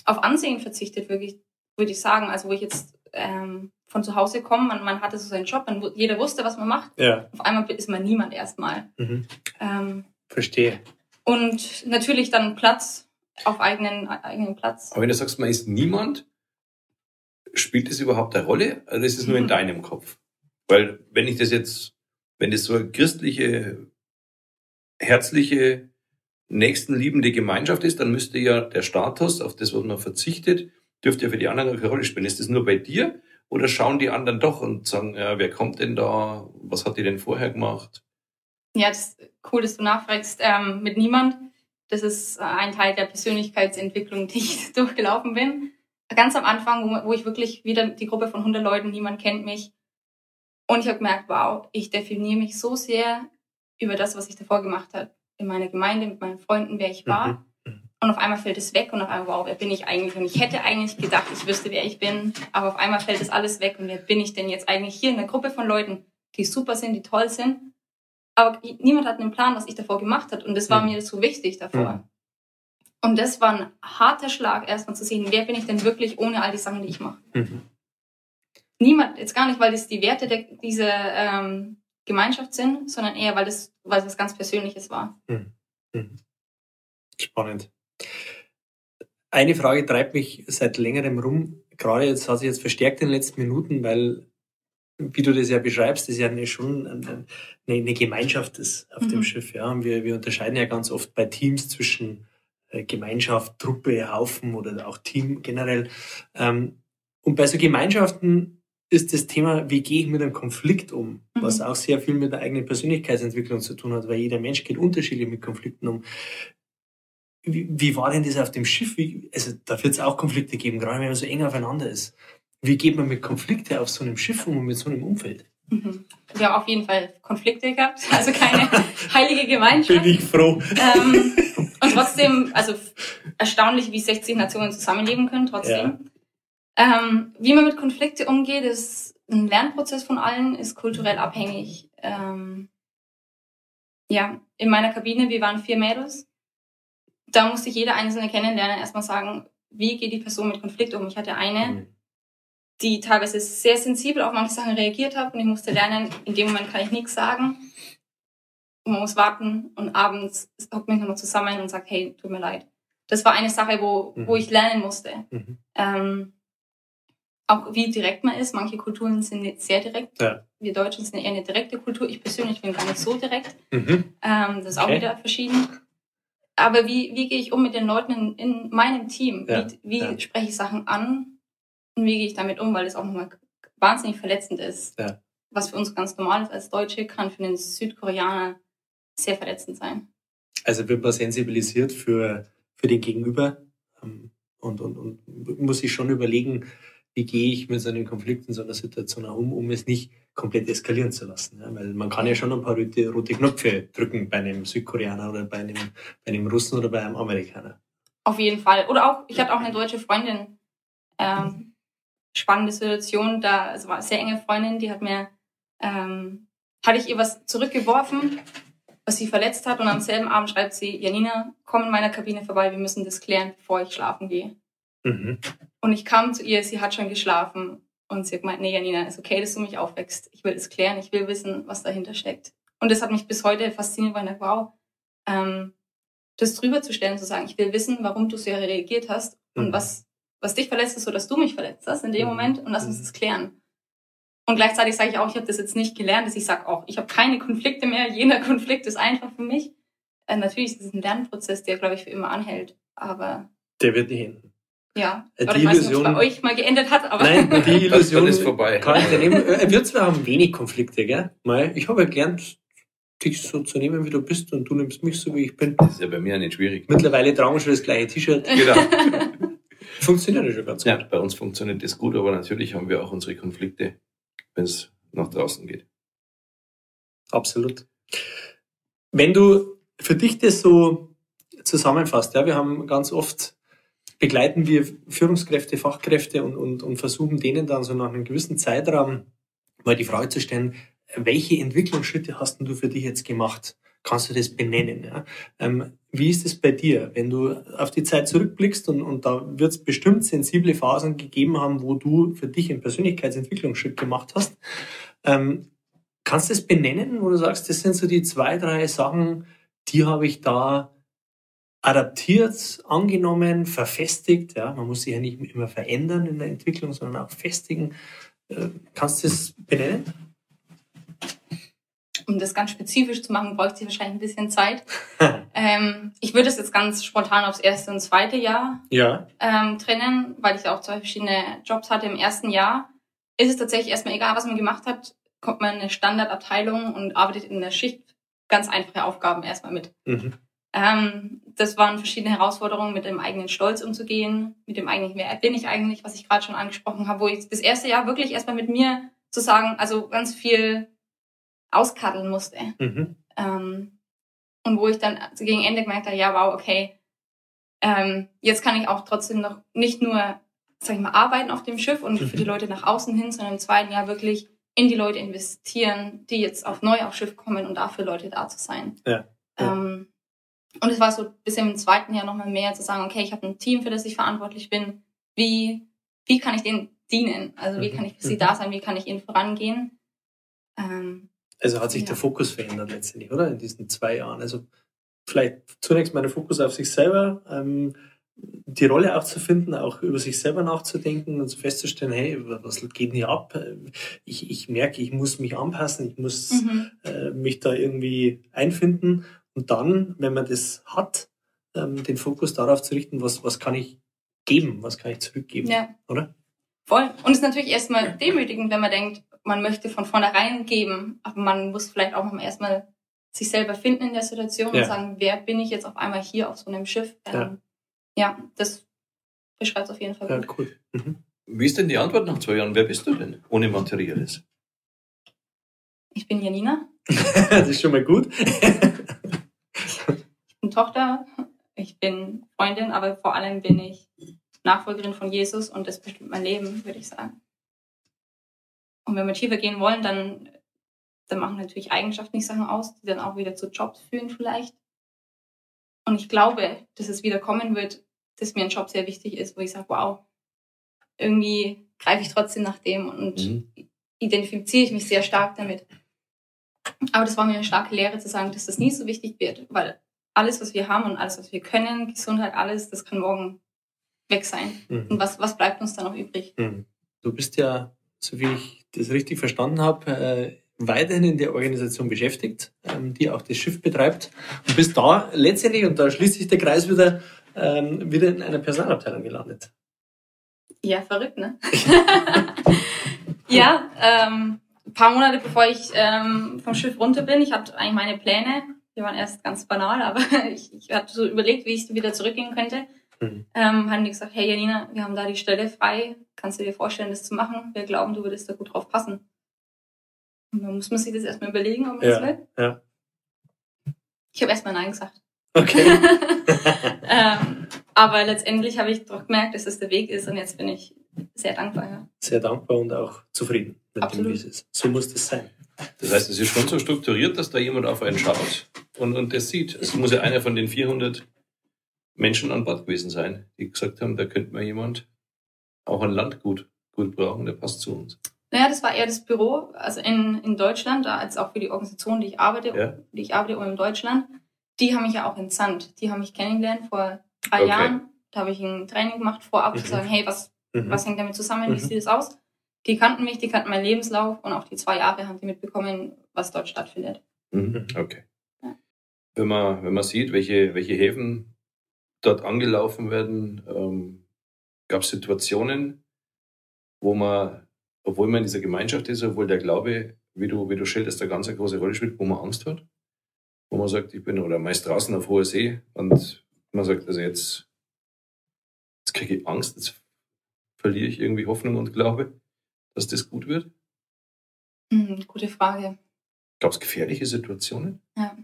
auf Ansehen verzichtet, wirklich, würde ich sagen. Also wo ich jetzt ähm, von zu Hause komme, man, man hatte so seinen Job, man, jeder wusste, was man macht. Ja. Auf einmal ist man niemand erstmal. Mhm. Ähm, Verstehe. und natürlich dann Platz auf eigenen, eigenen Platz. Aber wenn du sagst, man ist niemand, spielt das überhaupt eine Rolle? Also ist es nur in Mhm. deinem Kopf? Weil wenn ich das jetzt, wenn das so eine christliche, herzliche, nächstenliebende Gemeinschaft ist, dann müsste ja der Status, auf das, was man verzichtet, dürfte ja für die anderen keine Rolle spielen. Ist das nur bei dir? Oder schauen die anderen doch und sagen, ja, wer kommt denn da? Was hat die denn vorher gemacht? Ja, das ist cool, dass du nachfragst. Ähm, mit niemand. Das ist äh, ein Teil der Persönlichkeitsentwicklung, die ich durchgelaufen bin. Ganz am Anfang, wo, wo ich wirklich wieder die Gruppe von 100 Leuten, niemand kennt mich. Und ich habe gemerkt, wow, ich definiere mich so sehr über das, was ich davor gemacht habe. In meiner Gemeinde, mit meinen Freunden, wer ich war. Mhm. Und auf einmal fällt es weg und auf einmal, wow, wer bin ich eigentlich? Und ich hätte eigentlich gedacht, ich wüsste, wer ich bin. Aber auf einmal fällt das alles weg. Und wer bin ich denn jetzt eigentlich hier in einer Gruppe von Leuten, die super sind, die toll sind? Aber niemand hat einen Plan, was ich davor gemacht habe. Und das war Mhm. mir so wichtig davor. Mhm. Und das war ein harter Schlag, erstmal zu sehen, wer bin ich denn wirklich ohne all die Sachen, die ich mache. Mhm. Niemand, jetzt gar nicht, weil das die Werte der, dieser ähm, Gemeinschaft sind, sondern eher, weil das, weil das was ganz Persönliches war. Mhm. Spannend. Eine Frage treibt mich seit längerem rum. Gerade jetzt hat sich jetzt verstärkt in den letzten Minuten, weil, wie du das ja beschreibst, das ist ja eine, schon eine, eine Gemeinschaft ist auf dem Mhm. Schiff. Ja. Und wir, wir unterscheiden ja ganz oft bei Teams zwischen äh, Gemeinschaft, Truppe, Haufen oder auch Team generell. Ähm, und bei so Gemeinschaften ist das Thema, wie gehe ich mit einem Konflikt um, Mhm. was auch sehr viel mit der eigenen Persönlichkeitsentwicklung zu tun hat, weil jeder Mensch geht unterschiedlich mit Konflikten um. Wie, wie war denn das auf dem Schiff? Wie, also da wird es auch Konflikte geben, gerade wenn man so eng aufeinander ist. Wie geht man mit Konflikte auf so einem Schiff um und mit so einem Umfeld? Mhm. Wir haben auf jeden Fall Konflikte gehabt, also keine heilige Gemeinschaft. ich froh. ähm, und trotzdem, also erstaunlich, wie 60 Nationen zusammenleben können, trotzdem. Ähm, wie man mit Konflikte umgeht, ist ein Lernprozess von allen, ist kulturell abhängig. Ähm, ja, in meiner Kabine, wir waren vier Mädels. Da musste ich jede einzelne kennenlernen, erstmal sagen, wie geht die Person mit Konflikt um. Ich hatte eine, Mhm. die teilweise sehr sensibel auf manche Sachen reagiert hat und ich musste lernen, in dem Moment kann ich nichts sagen. Und man muss warten und abends hockt man nochmal zusammen und sagt, hey, tut mir leid. Das war eine Sache, wo, Mhm. wo ich lernen musste. Mhm. Ähm, auch wie direkt man ist. Manche Kulturen sind nicht sehr direkt. Ja. Wir Deutschen sind eher eine direkte Kultur. Ich persönlich bin gar nicht so direkt. Mhm. Ähm, das ist auch Okay. wieder verschieden. Aber wie, wie gehe ich um mit den Leuten in, in meinem Team? Ja, Wie, wie ja. spreche ich Sachen an? Und wie gehe ich damit um? Weil es auch nochmal wahnsinnig verletzend ist. Ja. Was für uns ganz normal ist als Deutsche, kann für den Südkoreaner sehr verletzend sein. Also wird man sensibilisiert für, für den Gegenüber ähm, und, und, und muss sich schon überlegen, wie gehe ich mit so einem Konflikt in so einer Situation um, um es nicht komplett eskalieren zu lassen. Ja? Weil man kann ja schon ein paar rote, rote Knöpfe drücken bei einem Südkoreaner oder bei einem, bei einem Russen oder bei einem Amerikaner. Auf jeden Fall. Oder auch, ich hatte auch eine deutsche Freundin, ähm, spannende Situation, da, es war eine sehr enge Freundin, die hat mir, ähm, hatte ich ihr was zurückgeworfen, was sie verletzt hat und am selben Abend schreibt sie, Janina, komm in meiner Kabine vorbei, wir müssen das klären, bevor ich schlafen gehe. Mhm. Und ich kam zu ihr, sie hat schon geschlafen und sie hat gemeint, nee, Janina, ist okay, dass du mich aufwächst. Ich will es klären, ich will wissen, was dahinter steckt. Und das hat mich bis heute fasziniert, weil ich dachte, wow, ähm, das drüber zu stellen, zu sagen, ich will wissen, warum du so reagiert hast und Mhm. was, was dich verletzt ist, so dass du mich verletzt hast in dem Mhm. Moment und lass uns Mhm. das klären. Und gleichzeitig sage ich auch, ich habe das jetzt nicht gelernt, dass ich sage auch, ich habe keine Konflikte mehr, jeder Konflikt ist einfach für mich. Äh, natürlich ist es ein Lernprozess, der, glaube ich, für immer anhält. Aber Der wird nicht enden. Ja, Äh, oder die ich weiß nicht, ob es Illusion- bei euch mal geendet hat, aber Nein, die Das Illusion ist vorbei. kann ich dir nehmen. Äh, Wir zwei haben wenig Konflikte, gell? Ich habe ja gelernt, dich so zu nehmen, wie du bist und du nimmst mich so, wie ich bin. Das ist ja bei mir nicht schwierig. Mittlerweile tragen wir schon das gleiche T-Shirt. Genau. Funktioniert ja schon ganz Ja, gut. bei uns funktioniert das gut, aber natürlich haben wir auch unsere Konflikte, wenn es nach draußen geht. Absolut. Wenn du für dich das so zusammenfasst, ja, wir haben ganz oft begleiten wir Führungskräfte, Fachkräfte und, und, und versuchen denen dann so nach einem gewissen Zeitraum mal die Frage zu stellen, welche Entwicklungsschritte hast du für dich jetzt gemacht? Kannst du das benennen? Ja? Ähm, wie ist es bei dir, wenn du auf die Zeit zurückblickst und, und da wird es bestimmt sensible Phasen gegeben haben, wo du für dich einen Persönlichkeitsentwicklungsschritt gemacht hast? Ähm, kannst du es benennen, wo du sagst, das sind so die zwei, drei Sachen, die habe ich da adaptiert, angenommen, verfestigt. Ja, man muss sich ja nicht immer verändern in der Entwicklung, sondern auch festigen. Äh, kannst du es benennen? um das ganz spezifisch zu machen, bräuchte ich wahrscheinlich ein bisschen Zeit. ähm, ich würde es jetzt ganz spontan aufs erste und zweite Jahr ja. ähm, trennen, weil ich auch zwei verschiedene Jobs hatte. Im ersten Jahr ist es tatsächlich erstmal egal, was man gemacht hat, kommt man in eine Standardabteilung und arbeitet in der Schicht ganz einfache Aufgaben erstmal mit. Mhm. Ähm, das waren verschiedene Herausforderungen, mit dem eigenen Stolz umzugehen, mit dem eigenen, wer bin ich eigentlich, was ich gerade schon angesprochen habe, wo ich das erste Jahr wirklich erstmal mit mir zu sagen, also ganz viel auskaddeln musste. Mhm. Ähm, und wo ich dann gegen Ende gemerkt habe, ja, wow, okay, ähm, jetzt kann ich auch trotzdem noch nicht nur, sag ich mal, arbeiten auf dem Schiff und für die Leute nach außen hin, sondern im zweiten Jahr wirklich in die Leute investieren, die jetzt auf neu aufs Schiff kommen und dafür Leute da zu sein. Ja, ja. Ähm, und es war so bis im zweiten Jahr nochmal mehr zu sagen, okay, ich habe ein Team, für das ich verantwortlich bin. Wie, wie kann ich denen dienen? Also wie Mhm. kann ich für sie Mhm. da sein? Wie kann ich ihnen vorangehen? Ähm, Also hat sich Ja. der Fokus verändert letztendlich, oder? In diesen zwei Jahren. Also vielleicht zunächst mal der Fokus auf sich selber, ähm, die Rolle auch zu finden, auch über sich selber nachzudenken und festzustellen, hey, was geht denn ab? Ich, ich merke, ich muss mich anpassen, ich muss mhm. äh, mich da irgendwie einfinden und dann, wenn man das hat, ähm, den Fokus darauf zu richten, was, was kann ich geben, was kann ich zurückgeben, Ja. oder? Voll. Und es ist natürlich erstmal demütigend, wenn man denkt, man möchte von vornherein geben, aber man muss vielleicht auch noch mal erstmal sich selber finden in der Situation Ja. und sagen, wer bin ich jetzt auf einmal hier auf so einem Schiff? Ähm, Ja. ja. das beschreibt es auf jeden Fall Ja, gut. cool. Mhm. Wie ist denn die Antwort nach zwei Jahren? Wer bist du denn? Ohne Materielles. Ich bin Janina, das ist schon mal gut. Tochter, ich bin Freundin, aber vor allem bin ich Nachfolgerin von Jesus und das bestimmt mein Leben, würde ich sagen. Und wenn wir tiefer gehen wollen, dann, dann machen natürlich Eigenschaften die Sachen aus, die dann auch wieder zu Jobs führen vielleicht. Und ich glaube, dass es wieder kommen wird, dass mir ein Job sehr wichtig ist, wo ich sage, wow, irgendwie greife ich trotzdem nach dem und Mhm. identifiziere ich mich sehr stark damit. Aber das war mir eine starke Lehre zu sagen, dass das nie so wichtig wird, weil alles, was wir haben und alles, was wir können, Gesundheit, alles, das kann morgen weg sein. Mhm. Und was, was bleibt uns dann noch übrig? Mhm. Du bist ja, so wie ich das richtig verstanden habe, äh, weiterhin in der Organisation beschäftigt, ähm, die auch das Schiff betreibt und bist da letztendlich, und da schließt sich der Kreis wieder, ähm, wieder in einer Personalabteilung gelandet. Ja, verrückt, ne? ja, ähm, ein paar Monate bevor ich ähm, vom Schiff runter bin, ich hatte eigentlich meine Pläne, die waren erst ganz banal, aber ich, ich hatte so überlegt, wie ich wieder zurückgehen könnte. Mhm. Ähm, haben die gesagt, hey Janina, wir haben da die Stelle frei, kannst du dir vorstellen, das zu machen? Wir glauben, du würdest da gut drauf passen. Und dann muss man sich das erstmal überlegen, ob man Ja, das will. ja. Ich habe erstmal Nein gesagt. Okay. ähm, Aber letztendlich habe ich doch gemerkt, dass das der Weg ist und jetzt bin ich sehr dankbar. Ja. Sehr dankbar und auch zufrieden mit Absolut. dem, wie es ist. So muss das sein. Das heißt, es ist schon so strukturiert, dass da jemand auf einen schaut und, und das sieht. Es muss ja einer von den 400 Menschen an Bord gewesen sein, die gesagt haben, da könnte man jemand auch ein Landgut gut brauchen, der passt zu uns. Naja, das war eher das Büro, also in, in Deutschland, als auch für die Organisation, die ich arbeite, Ja. die ich arbeite, um in Deutschland. Die haben mich ja auch entsandt. Die haben mich kennengelernt vor drei Okay. Jahren. Da habe ich ein Training gemacht, vorab zu Mhm. sagen, hey, was, Mhm. was hängt damit zusammen, wie Mhm. sieht es aus? Die kannten mich, die kannten meinen Lebenslauf und auch die zwei Jahre haben die mitbekommen, was dort stattfindet. Mhm. Okay. Wenn man, wenn man sieht, welche, welche Häfen dort angelaufen werden, ähm, gab es Situationen, wo man, obwohl man in dieser Gemeinschaft ist, obwohl der Glaube, wie du, wie du schilderst, eine ganz eine große Rolle spielt, wo man Angst hat, wo man sagt, ich bin oder meist draußen auf hoher See und man sagt, also jetzt, jetzt kriege ich Angst, jetzt verliere ich irgendwie Hoffnung und Glaube, dass das gut wird. Hm, gute Frage. Gab es gefährliche Situationen? Ja.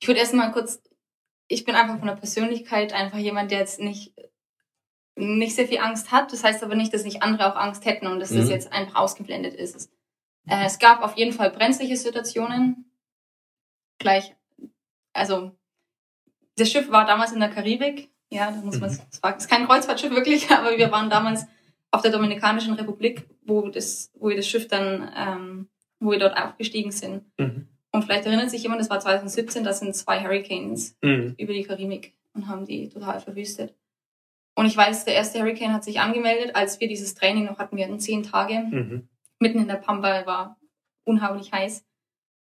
Ich würde erst mal kurz, ich bin einfach von der Persönlichkeit einfach jemand, der jetzt nicht, nicht sehr viel Angst hat. Das heißt aber nicht, dass nicht andere auch Angst hätten und dass das Mhm. jetzt einfach ausgeblendet ist. Äh, es gab auf jeden Fall brenzliche Situationen. Gleich, also das Schiff war damals in der Karibik. Ja, da muss man Mhm. es ist kein Kreuzfahrtschiff wirklich, aber wir waren damals auf der Dominikanischen Republik, wo das, wo wir das Schiff dann, ähm, wo wir dort aufgestiegen sind. Mhm. Und vielleicht erinnert sich jemand, das war 2017, da sind zwei Hurricanes Mhm. über die Karibik und haben die total verwüstet. Und ich weiß, der erste Hurricane hat sich angemeldet, als wir dieses Training noch hatten. Wir hatten zehn Tage Mhm. mitten in der Pampa, war unheimlich heiß.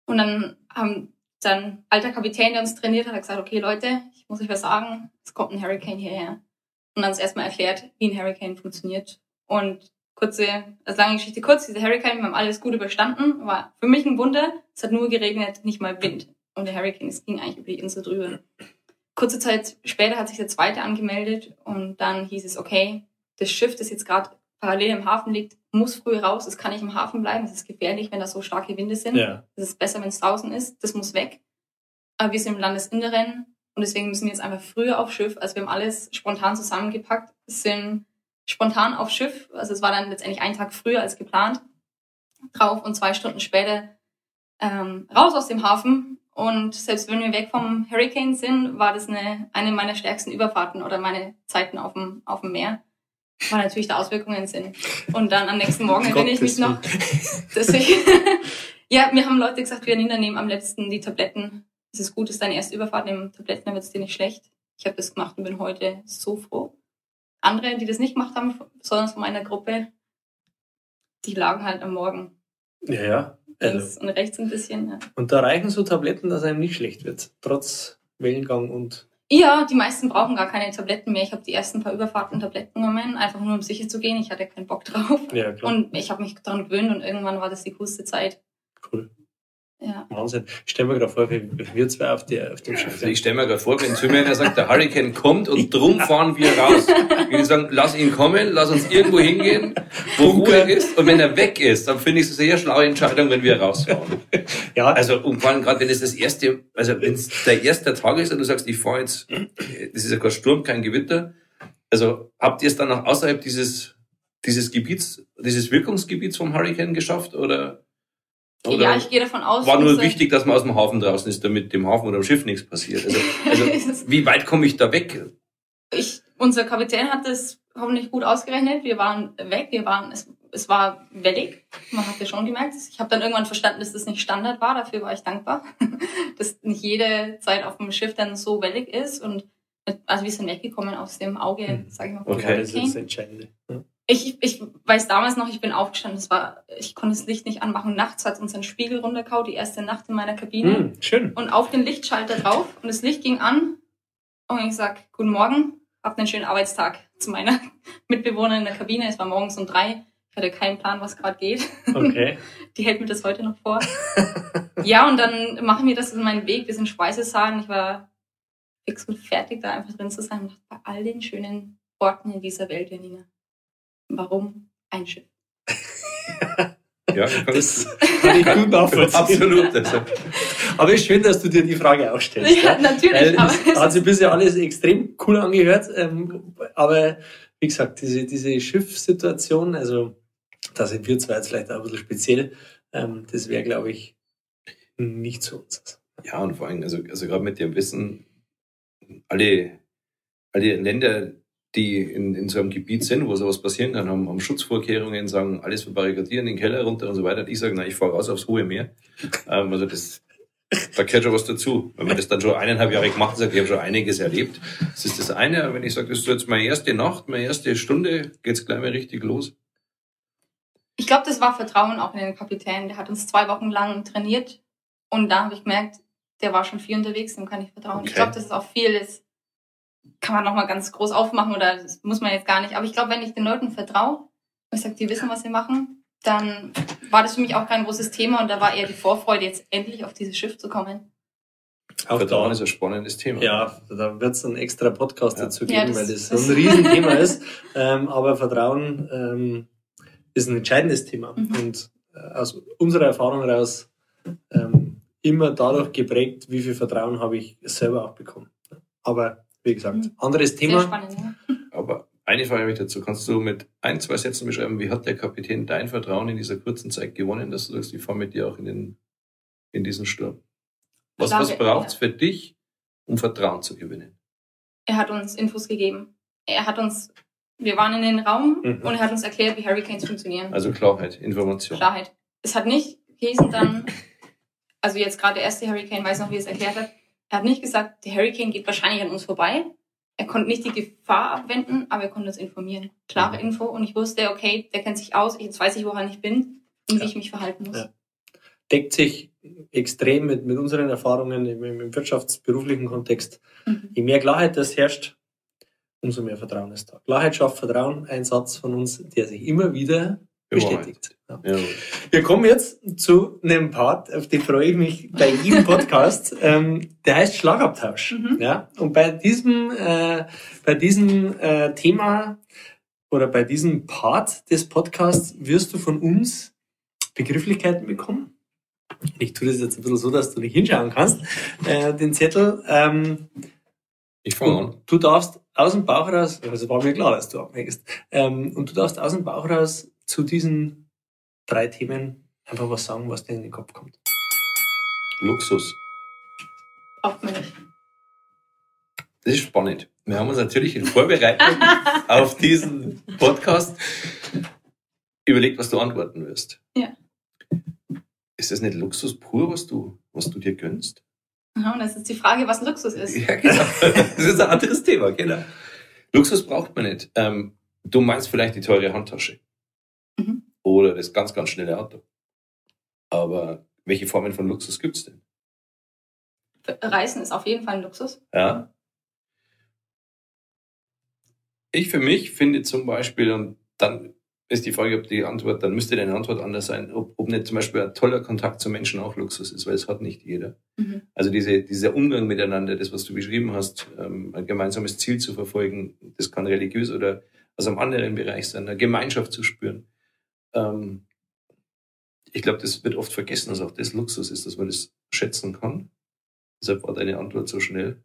Und dann haben dann alter Kapitän, der uns trainiert hat, hat gesagt, okay Leute, ich muss euch was sagen, es kommt ein Hurricane hierher. Und dann uns erstmal erklärt, wie ein Hurricane funktioniert. Und kurze, also lange Geschichte kurz, dieser Hurricane, wir haben alles gut überstanden, war für mich ein Wunder. Es hat nur geregnet, nicht mal Wind. Und der Hurricane, es ging eigentlich über die Insel drüber. Kurze Zeit später hat sich der zweite angemeldet und dann hieß es, okay, das Schiff, das jetzt gerade parallel im Hafen liegt, muss früh raus. Es kann nicht im Hafen bleiben. Es ist gefährlich, wenn da so starke Winde sind. Ja. Es ist besser, wenn es draußen ist. Das muss weg. Aber wir sind im Landesinneren und deswegen müssen wir jetzt einfach früher auf Schiff. Also wir haben alles spontan zusammengepackt, sind spontan auf Schiff. Also es war dann letztendlich einen Tag früher als geplant drauf und zwei Stunden später ähm, raus aus dem Hafen. Und selbst wenn wir weg vom Hurricane sind, war das eine, eine meiner stärksten Überfahrten oder meine Zeiten auf dem, auf dem Meer. Weil natürlich da Auswirkungen sind. Und dann am nächsten Morgen erinnere ich mich noch, dass ich, ja, mir haben Leute gesagt, wir nehmen am letzten die Tabletten. Es ist gut, es ist deine erste Überfahrt, nimm Tabletten, dann wird es dir nicht schlecht. Ich habe das gemacht und bin heute so froh. Andere, die das nicht gemacht haben, besonders von meiner Gruppe, die lagen halt am Morgen Ja, ja. Also, links und rechts ein bisschen. Ja. und da reichen so Tabletten, dass einem nicht schlecht wird. Trotz Wellengang und. ja, die meisten brauchen gar keine Tabletten mehr. Ich habe die ersten paar Überfahrten Tabletten genommen, einfach nur um sicher zu gehen. Ich hatte keinen Bock drauf. Ja, klar. Und ich habe mich daran gewöhnt und irgendwann war das die coolste Zeit. cool. Ja. Wahnsinn. Ich stell mir gerade vor, wie wir zwei auf, der, auf dem Schiff Also ich stelle mir gerade vor, wenn zu mir einer sagt, der Hurricane kommt und drum fahren wir raus. Ich würde sagen, lass ihn kommen, lass uns irgendwo hingehen, wo. Ruhe ist. Und wenn er weg ist, dann finde ich es eine sehr schlaue Entscheidung, wenn wir rausfahren. Ja, Also, und vor allem gerade, wenn es das erste, also wenn es der erste Tag ist und du sagst, ich fahre jetzt, das ist ja kein Sturm, kein Gewitter. Also, habt ihr es dann auch außerhalb dieses, dieses Gebiets, dieses Wirkungsgebiets vom Hurricane geschafft oder? Oder ja, ich gehe davon aus. war nur wichtig, dass man aus dem Hafen draußen ist, damit dem Hafen oder dem Schiff nichts passiert. Also, also wie weit komme ich da weg? ich, unser Kapitän hat das hoffentlich gut ausgerechnet. Wir waren weg, wir waren, es, es war wellig. Man hat ja schon gemerkt. Ich habe dann irgendwann verstanden, dass das nicht Standard war. Dafür war ich dankbar, dass nicht jede Zeit auf dem Schiff dann so wellig ist. Und also wir sind weggekommen aus dem Auge, Hm. sage ich mal, Okay. das ist das Entscheidende. Ja. Ich, ich weiß damals noch, ich bin aufgestanden. Es war, ich konnte das Licht nicht anmachen. Nachts hat uns ein Spiegel runtergehauen, die erste Nacht in meiner Kabine. Hm, schön. Und auf den Lichtschalter drauf und das Licht ging an. Und ich sag, guten Morgen, habt einen schönen Arbeitstag zu meiner Mitbewohnerin in der Kabine. Es war morgens um drei. Ich hatte keinen Plan, was gerade geht. Okay. Die hält mir das heute noch vor. ja, und dann machen wir das in meinen Weg. Wir sind Speisesaal und ich war fix und fertig, da einfach drin zu sein. Und dachte, bei all den schönen Orten in dieser Welt, Janina, warum ein Schiff? Ja, Das kann ich gut nachvollziehen. Absolut. Also, Aber ist schön, dass du dir die Frage auch stellst. Ja, natürlich, Weil es hat sich bisher alles extrem cool angehört. Ähm, aber wie gesagt, diese, diese Schiffssituation, also da sind wir zwar jetzt vielleicht auch ein bisschen speziell, ähm, das wäre, glaube ich, nicht so uns. ja, und vor allem, also, also gerade mit dem Wissen, alle, alle Länder, die in, in so einem Gebiet sind, wo sowas passieren kann, haben, haben Schutzvorkehrungen, sagen, alles verbarrikadieren, den Keller runter und so weiter. Und ich sage, na, ich fahre raus aufs hohe Meer. Ähm, also das, da gehört schon was dazu. Wenn man das dann schon eineinhalb Jahre gemacht hat, sagt, ich habe schon einiges erlebt. Das ist das eine. Aber wenn ich sage, das ist jetzt meine erste Nacht, meine erste Stunde, geht's gleich mal richtig los. ich glaube, das war Vertrauen auch in den Kapitän. Der hat uns zwei Wochen lang trainiert und da habe ich gemerkt, der war schon viel unterwegs, dem kann ich vertrauen. Ich Okay. glaube, das ist auch viel, das kann man nochmal ganz groß aufmachen oder das muss man jetzt gar nicht. Aber ich glaube, wenn ich den Leuten vertraue und ich sage, die wissen, was sie machen, dann war das für mich auch kein großes Thema und da war eher die Vorfreude, jetzt endlich auf dieses Schiff zu kommen. Auch Vertrauen da, ist ein spannendes Thema. ja, da wird es einen extra Podcast Ja. dazu Ja, geben, das- weil das, das- so ein Riesenthema ist. Ähm, aber Vertrauen ähm, ist ein entscheidendes Thema. Mhm. Und äh, aus unserer Erfahrung heraus ähm, immer dadurch geprägt, wie viel Vertrauen habe ich selber auch bekommen. Aber wie gesagt, Mhm. anderes Sehr Thema. spannend, ja. Aber eine Frage habe ich dazu. Kannst du mit ein, zwei Sätzen beschreiben, wie hat der Kapitän dein Vertrauen in dieser kurzen Zeit gewonnen, dass du sagst, ich fahre mit dir auch in, den, in diesen Sturm? Was, glaube, was braucht es für dich, um Vertrauen zu gewinnen? Er hat uns Infos gegeben. Er hat uns, wir waren in den Raum Mhm. und er hat uns erklärt, wie Hurricanes funktionieren. Also Klarheit, Information. Klarheit. Es hat nicht geheißen dann, also jetzt gerade der erste Hurricane, weiß noch, wie es erklärt hat, er hat nicht gesagt, der Hurricane geht wahrscheinlich an uns vorbei. Er konnte nicht die Gefahr abwenden, aber er konnte uns informieren. Klare Mhm. Info und ich wusste, okay, der kennt sich aus, jetzt weiß ich, woran ich bin und wie Ja. ich mich verhalten muss. Ja. Deckt sich extrem mit, mit unseren Erfahrungen im, im wirtschaftsberuflichen Kontext. Mhm. Je mehr Klarheit das herrscht, umso mehr Vertrauen ist da. Klarheit schafft Vertrauen, ein Satz von uns, der sich immer wieder bestätigt. Ja. Ja. Wir kommen jetzt zu einem Part, auf den freue ich mich bei jedem Podcast. ähm, der heißt Schlagabtausch. Mhm. Ja? Und bei diesem, äh, bei diesem äh, Thema oder bei diesem Part des Podcasts wirst du von uns Begrifflichkeiten bekommen. Ich tue das jetzt ein bisschen so, dass du nicht hinschauen kannst, äh, den Zettel. Ähm, Ich fange an. du darfst aus dem Bauch raus, also war mir klar, dass du abhängst, ähm, und du darfst aus dem Bauch raus zu diesen drei Themen einfach was sagen, was dir in den Kopf kommt. Luxus. Braucht man nicht. Das ist spannend. Wir haben uns natürlich in Vorbereitung auf diesen Podcast überlegt, was du antworten wirst. Ja. Ist das nicht Luxus pur, was du, was du dir gönnst? Aha, und das ist die Frage, was Luxus ist. Ja, genau. Das ist ein anderes Thema, genau. Luxus braucht man nicht. Ähm, du meinst vielleicht die teure Handtasche. Oder das ganz, ganz schnelle Auto. Aber welche Formen von Luxus gibt's denn? Reisen ist auf jeden Fall ein Luxus. Ja. Ich für mich finde zum Beispiel, und dann ist die Frage, ob die Antwort, dann müsste deine Antwort anders sein, ob, ob nicht zum Beispiel ein toller Kontakt zu Menschen auch Luxus ist, weil es hat nicht jeder. Mhm. Also diese, dieser Umgang miteinander, das, was du beschrieben hast, ähm, ein gemeinsames Ziel zu verfolgen, das kann religiös oder aus einem anderen Bereich sein, eine Gemeinschaft zu spüren. Ähm, ich glaube, das wird oft vergessen, dass auch das Luxus ist, dass man das schätzen kann. Deshalb war deine Antwort so schnell.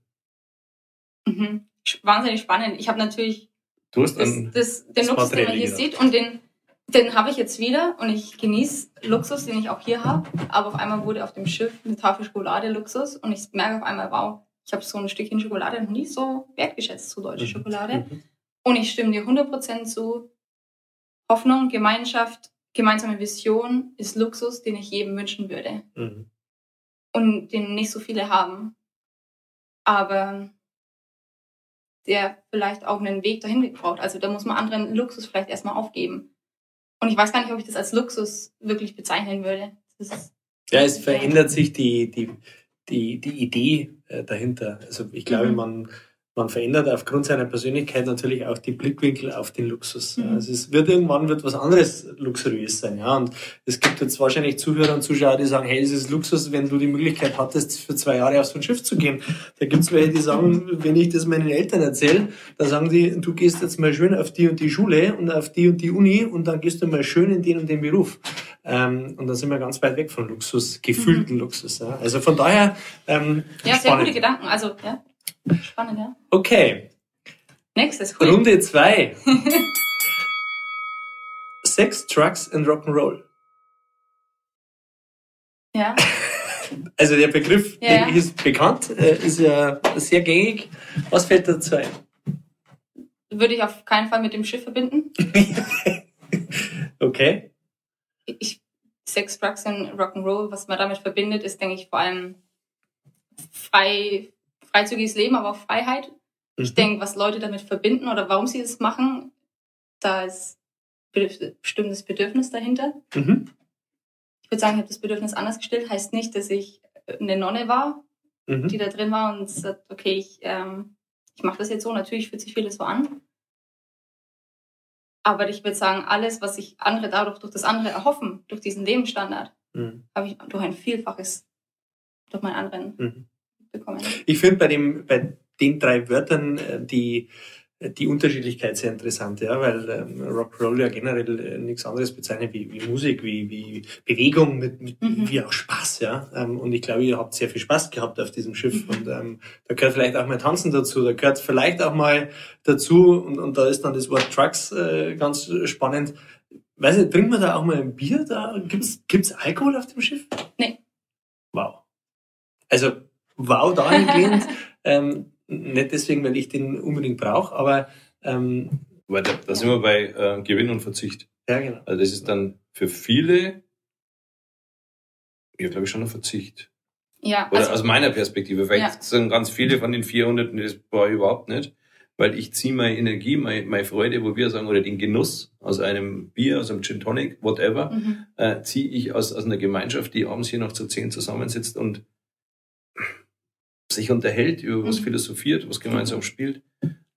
Mhm. Wahnsinnig spannend. Ich habe natürlich Du hast das, das, den Luxus, den man hier sieht und den, den habe ich jetzt wieder und ich genieße Luxus, den ich auch hier habe. Aber auf einmal wurde auf dem Schiff eine Tafel Schokolade Luxus und ich merke auf einmal, wow, ich habe so ein Stückchen Schokolade noch nie so wertgeschätzt, so deutsche Schokolade. Mhm. Und ich stimme dir 100% zu. Hoffnung, Gemeinschaft, gemeinsame Vision ist Luxus, den ich jedem wünschen würde. Mhm. Und den nicht so viele haben. Aber der vielleicht auch einen Weg dahin braucht. Also da muss man anderen Luxus vielleicht erstmal aufgeben. Und ich weiß gar nicht, ob ich das als Luxus wirklich bezeichnen würde. Ja, es verändert sich die, die, die, die Idee äh, dahinter. Also ich glaube, Mhm. man, man verändert aufgrund seiner Persönlichkeit natürlich auch die Blickwinkel auf den Luxus. Mhm. also es wird irgendwann wird was anderes luxuriös sein. Ja, und es gibt jetzt wahrscheinlich Zuhörer und Zuschauer, die sagen, hey, es ist Luxus, wenn du die Möglichkeit hattest, für zwei Jahre auf so ein Schiff zu gehen. Da gibt's welche, die sagen, wenn ich das meinen Eltern erzähle, dann sagen die, du gehst jetzt mal schön auf die und die Schule und auf die und die Uni und dann gehst du mal schön in den und den Beruf. Ähm, und dann sind wir ganz weit weg von Luxus, gefühlten Luxus. Ja. Also von daher. Ähm, Ja, sehr spannend. gute Gedanken. Also, ja. Spannend, ja. Okay, Nächstes, cool. Runde zwei. Sex, Drugs and Rock'n'Roll. Ja. Also der Begriff Ja, ja. ist bekannt, äh, ist ja sehr gängig. Was fällt dazu ein? Würde ich auf keinen Fall mit dem Schiff verbinden. Okay. Ich, Sex, Drugs und Rock'n'Roll, was man damit verbindet, ist, denke ich, vor allem frei, freizügiges Leben, aber auch Freiheit. Ich Mhm. denke, was Leute damit verbinden oder warum sie das machen, da ist bestimmtes Bedürfnis dahinter. Mhm. Ich würde sagen, ich habe das Bedürfnis anders gestellt. Heißt nicht, dass ich eine Nonne war, Mhm. die da drin war und sagt, okay, ich, ähm, ich mache das jetzt so. Natürlich fühlt sich vieles so an. Aber ich würde sagen, alles, was sich andere dadurch durch das andere erhoffen, durch diesen Lebensstandard, Mhm. habe ich durch ein Vielfaches durch meinen anderen Mhm. Bekommen. Ich finde bei dem, bei den drei Wörtern äh, die, die Unterschiedlichkeit sehr interessant, ja, weil ähm, Rock'n'Roll ja generell äh, nichts anderes bezeichnet wie, wie Musik, wie, wie Bewegung, mit, mit Mhm. wie auch Spaß, ja. Ähm, und ich glaube, ihr habt sehr viel Spaß gehabt auf diesem Schiff Mhm. und ähm, da gehört vielleicht auch mal Tanzen dazu, da gehört vielleicht auch mal dazu und, und da ist dann das Wort Trucks äh, ganz spannend. Weiß nicht, trinkt man da auch mal ein Bier? Da gibt's gibt's Alkohol auf dem Schiff? Nee. Wow. Also wow dahingehend. ähm, nicht deswegen, weil ich den unbedingt brauche, aber ähm, Weil da, da sind wir bei äh, Gewinn und Verzicht. ja genau. Also das ist dann für viele, ja, glaube ich, schon ein Verzicht. Ja, Oder also, aus meiner Perspektive. Vielleicht Ja. sagen ganz viele von den 400, nee, das brauche ich überhaupt nicht. Weil ich ziehe meine Energie, meine, meine Freude, wo wir sagen, oder den Genuss aus einem Bier, aus einem Gin Tonic, whatever, mhm. äh, ziehe ich aus, aus einer Gemeinschaft, die abends hier noch zu zehn zusammensitzt und sich unterhält, über was Mhm. philosophiert, was gemeinsam spielt.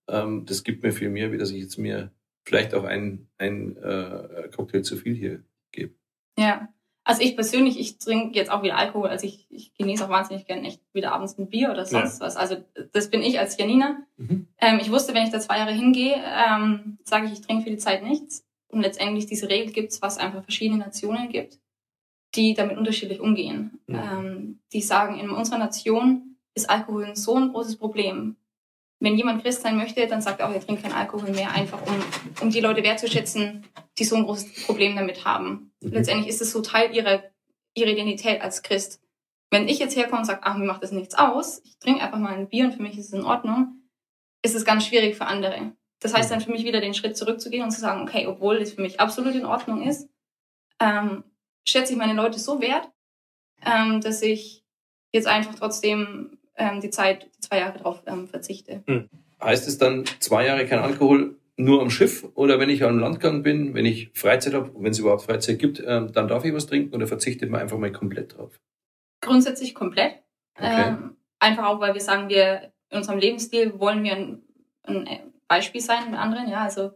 Ähm, das gibt mir viel mehr, wie dass ich jetzt mir vielleicht auch ein, ein äh, Cocktail zu viel hier gebe. ja. Also ich persönlich, ich trinke jetzt auch wieder Alkohol. Also ich, ich genieße auch wahnsinnig gern echt wieder abends ein Bier oder sonst was. Also das bin ich als Janina. Mhm. Ähm, ich wusste, wenn ich da zwei Jahre hingehe, ähm, sage ich, ich trinke für die Zeit nichts. Und letztendlich diese Regel gibt's, was einfach verschiedene Nationen gibt, die damit unterschiedlich umgehen. Mhm. Ähm, die sagen, in unserer Nation ist Alkohol so ein großes Problem. Wenn jemand Christ sein möchte, dann sagt er auch, er trinkt keinen Alkohol mehr, einfach um, um die Leute wertzuschätzen, die so ein großes Problem damit haben. Mhm. Letztendlich ist es so Teil ihrer, ihrer Identität als Christ. Wenn ich jetzt herkomme und sage, ach, mir macht das nichts aus, ich trinke einfach mal ein Bier und für mich ist es in Ordnung, ist es ganz schwierig für andere. Das heißt dann für mich wieder den Schritt zurückzugehen und zu sagen, okay, obwohl das für mich absolut in Ordnung ist, ähm, schätze ich meine Leute so wert, ähm, dass ich jetzt einfach trotzdem ähm, die Zeit, die zwei Jahre drauf ähm, verzichte. Heißt es dann zwei Jahre kein Alkohol nur am Schiff oder wenn ich am Landgang bin, wenn ich Freizeit habe, wenn es überhaupt Freizeit gibt, ähm, dann darf ich was trinken oder verzichtet man einfach mal komplett drauf? Grundsätzlich komplett. Okay. Ähm, einfach auch, weil wir sagen, wir in unserem Lebensstil wollen wir ein, ein Beispiel sein mit anderen. Ja, also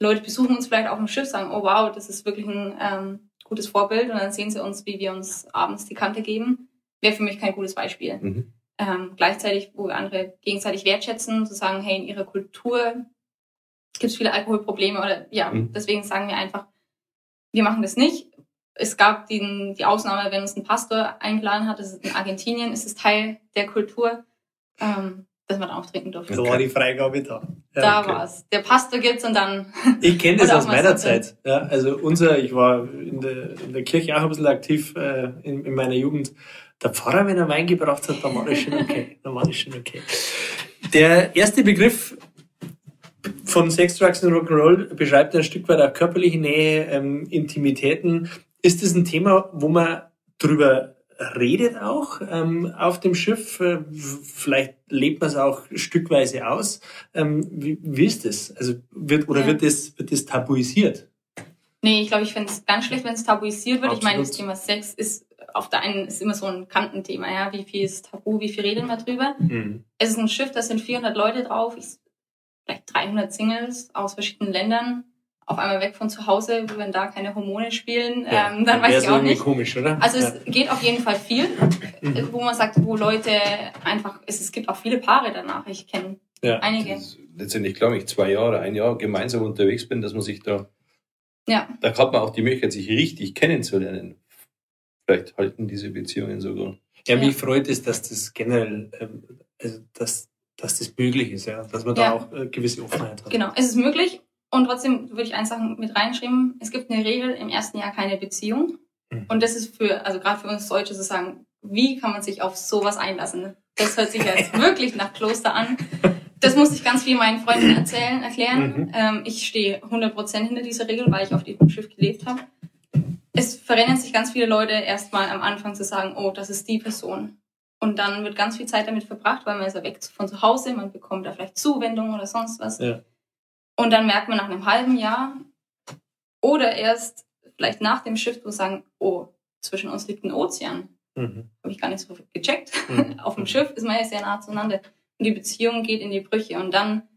Leute besuchen uns vielleicht auf dem Schiff, sagen, oh wow, das ist wirklich ein ähm, gutes Vorbild und dann sehen sie uns, wie wir uns abends die Kante geben. Wäre für mich kein gutes Beispiel. Mhm. Ähm, gleichzeitig, wo wir andere gegenseitig wertschätzen, zu sagen, hey, in ihrer Kultur gibt es viele Alkoholprobleme oder ja, Mhm. deswegen sagen wir einfach, wir machen das nicht. Es gab die, die Ausnahme, wenn uns ein Pastor eingeladen hat, das ist in Argentinien, ist es Teil der Kultur, ähm, dass man dann auch trinken durfte. Da war die Freigabe da. Ja, da okay. war's. Der Pastor gibt's und dann, Ich kenne das aus meiner. Zeit. Ja, also unser, ich war in der, in der Kirche auch ein bisschen aktiv äh, in, in meiner Jugend. Der Pfarrer, wenn er Wein gebracht hat, dann war das schon okay. Dann war das schon okay. Der erste Begriff von Sex, Drugs und Rock'n'Roll beschreibt ein Stück weit auch körperliche Nähe, ähm, Intimitäten. Ist das ein Thema, wo man drüber redet auch ähm, auf dem Schiff? Äh, vielleicht lebt man es auch stückweise aus. Ähm, wie, wie ist das? Also wird oder Ja. wird das wird das tabuisiert? nee, ich glaube, ich finde es ganz schlecht, wenn es tabuisiert wird. Ich meine, das Absolut. Thema Sex ist auf der einen ist immer so ein Kantenthema, ja, wie viel ist tabu, wie viel reden wir drüber? Mhm. Es ist ein Schiff, da sind 400 Leute drauf, ich, vielleicht 300 Singles aus verschiedenen Ländern, auf einmal weg von zu Hause, wenn da keine Hormone spielen, Ja, ähm, dann weiß ich auch irgendwie nicht. komisch, oder? Also ja. es geht auf jeden Fall viel, Mhm. wo man sagt, wo Leute einfach, es, es gibt auch viele Paare danach, ich kenne ja. einige. Letztendlich, glaube ich, zwei Jahre, ein Jahr gemeinsam unterwegs bin, dass man sich da Ja. Da hat man auch die Möglichkeit, sich richtig kennenzulernen. Vielleicht halten diese Beziehungen sogar. Ja, mich Ja. freut es, dass das generell, ähm, also dass, dass das möglich ist, ja, dass man da Ja. auch äh, gewisse Offenheit hat. Genau, es ist möglich. Und trotzdem würde ich eins Sachen mit reinschreiben. Es gibt eine Regel im ersten Jahr keine Beziehung. Mhm. Und das ist für, also gerade für uns Deutsche zu sagen, wie kann man sich auf sowas einlassen? Das hört sich jetzt wirklich nach Kloster an. Das muss ich ganz viel meinen Freunden erzählen, erklären. Mhm. Ähm, ich stehe 100% hinter dieser Regel, weil ich auf diesem Schiff gelebt habe. Es verrennen sich ganz viele Leute erstmal am Anfang zu sagen, oh, das ist die Person. Und dann wird ganz viel Zeit damit verbracht, weil man ist ja weg von zu Hause, man bekommt da vielleicht Zuwendung oder sonst was. Ja. Und dann merkt man nach einem halben Jahr oder erst vielleicht nach dem Schiff, wo sagen, oh, zwischen uns liegt ein Ozean. Mhm. Habe ich gar nicht so gecheckt. Mhm. Auf dem Schiff ist man ja sehr nah zueinander. Und die Beziehung geht in die Brüche. Und dann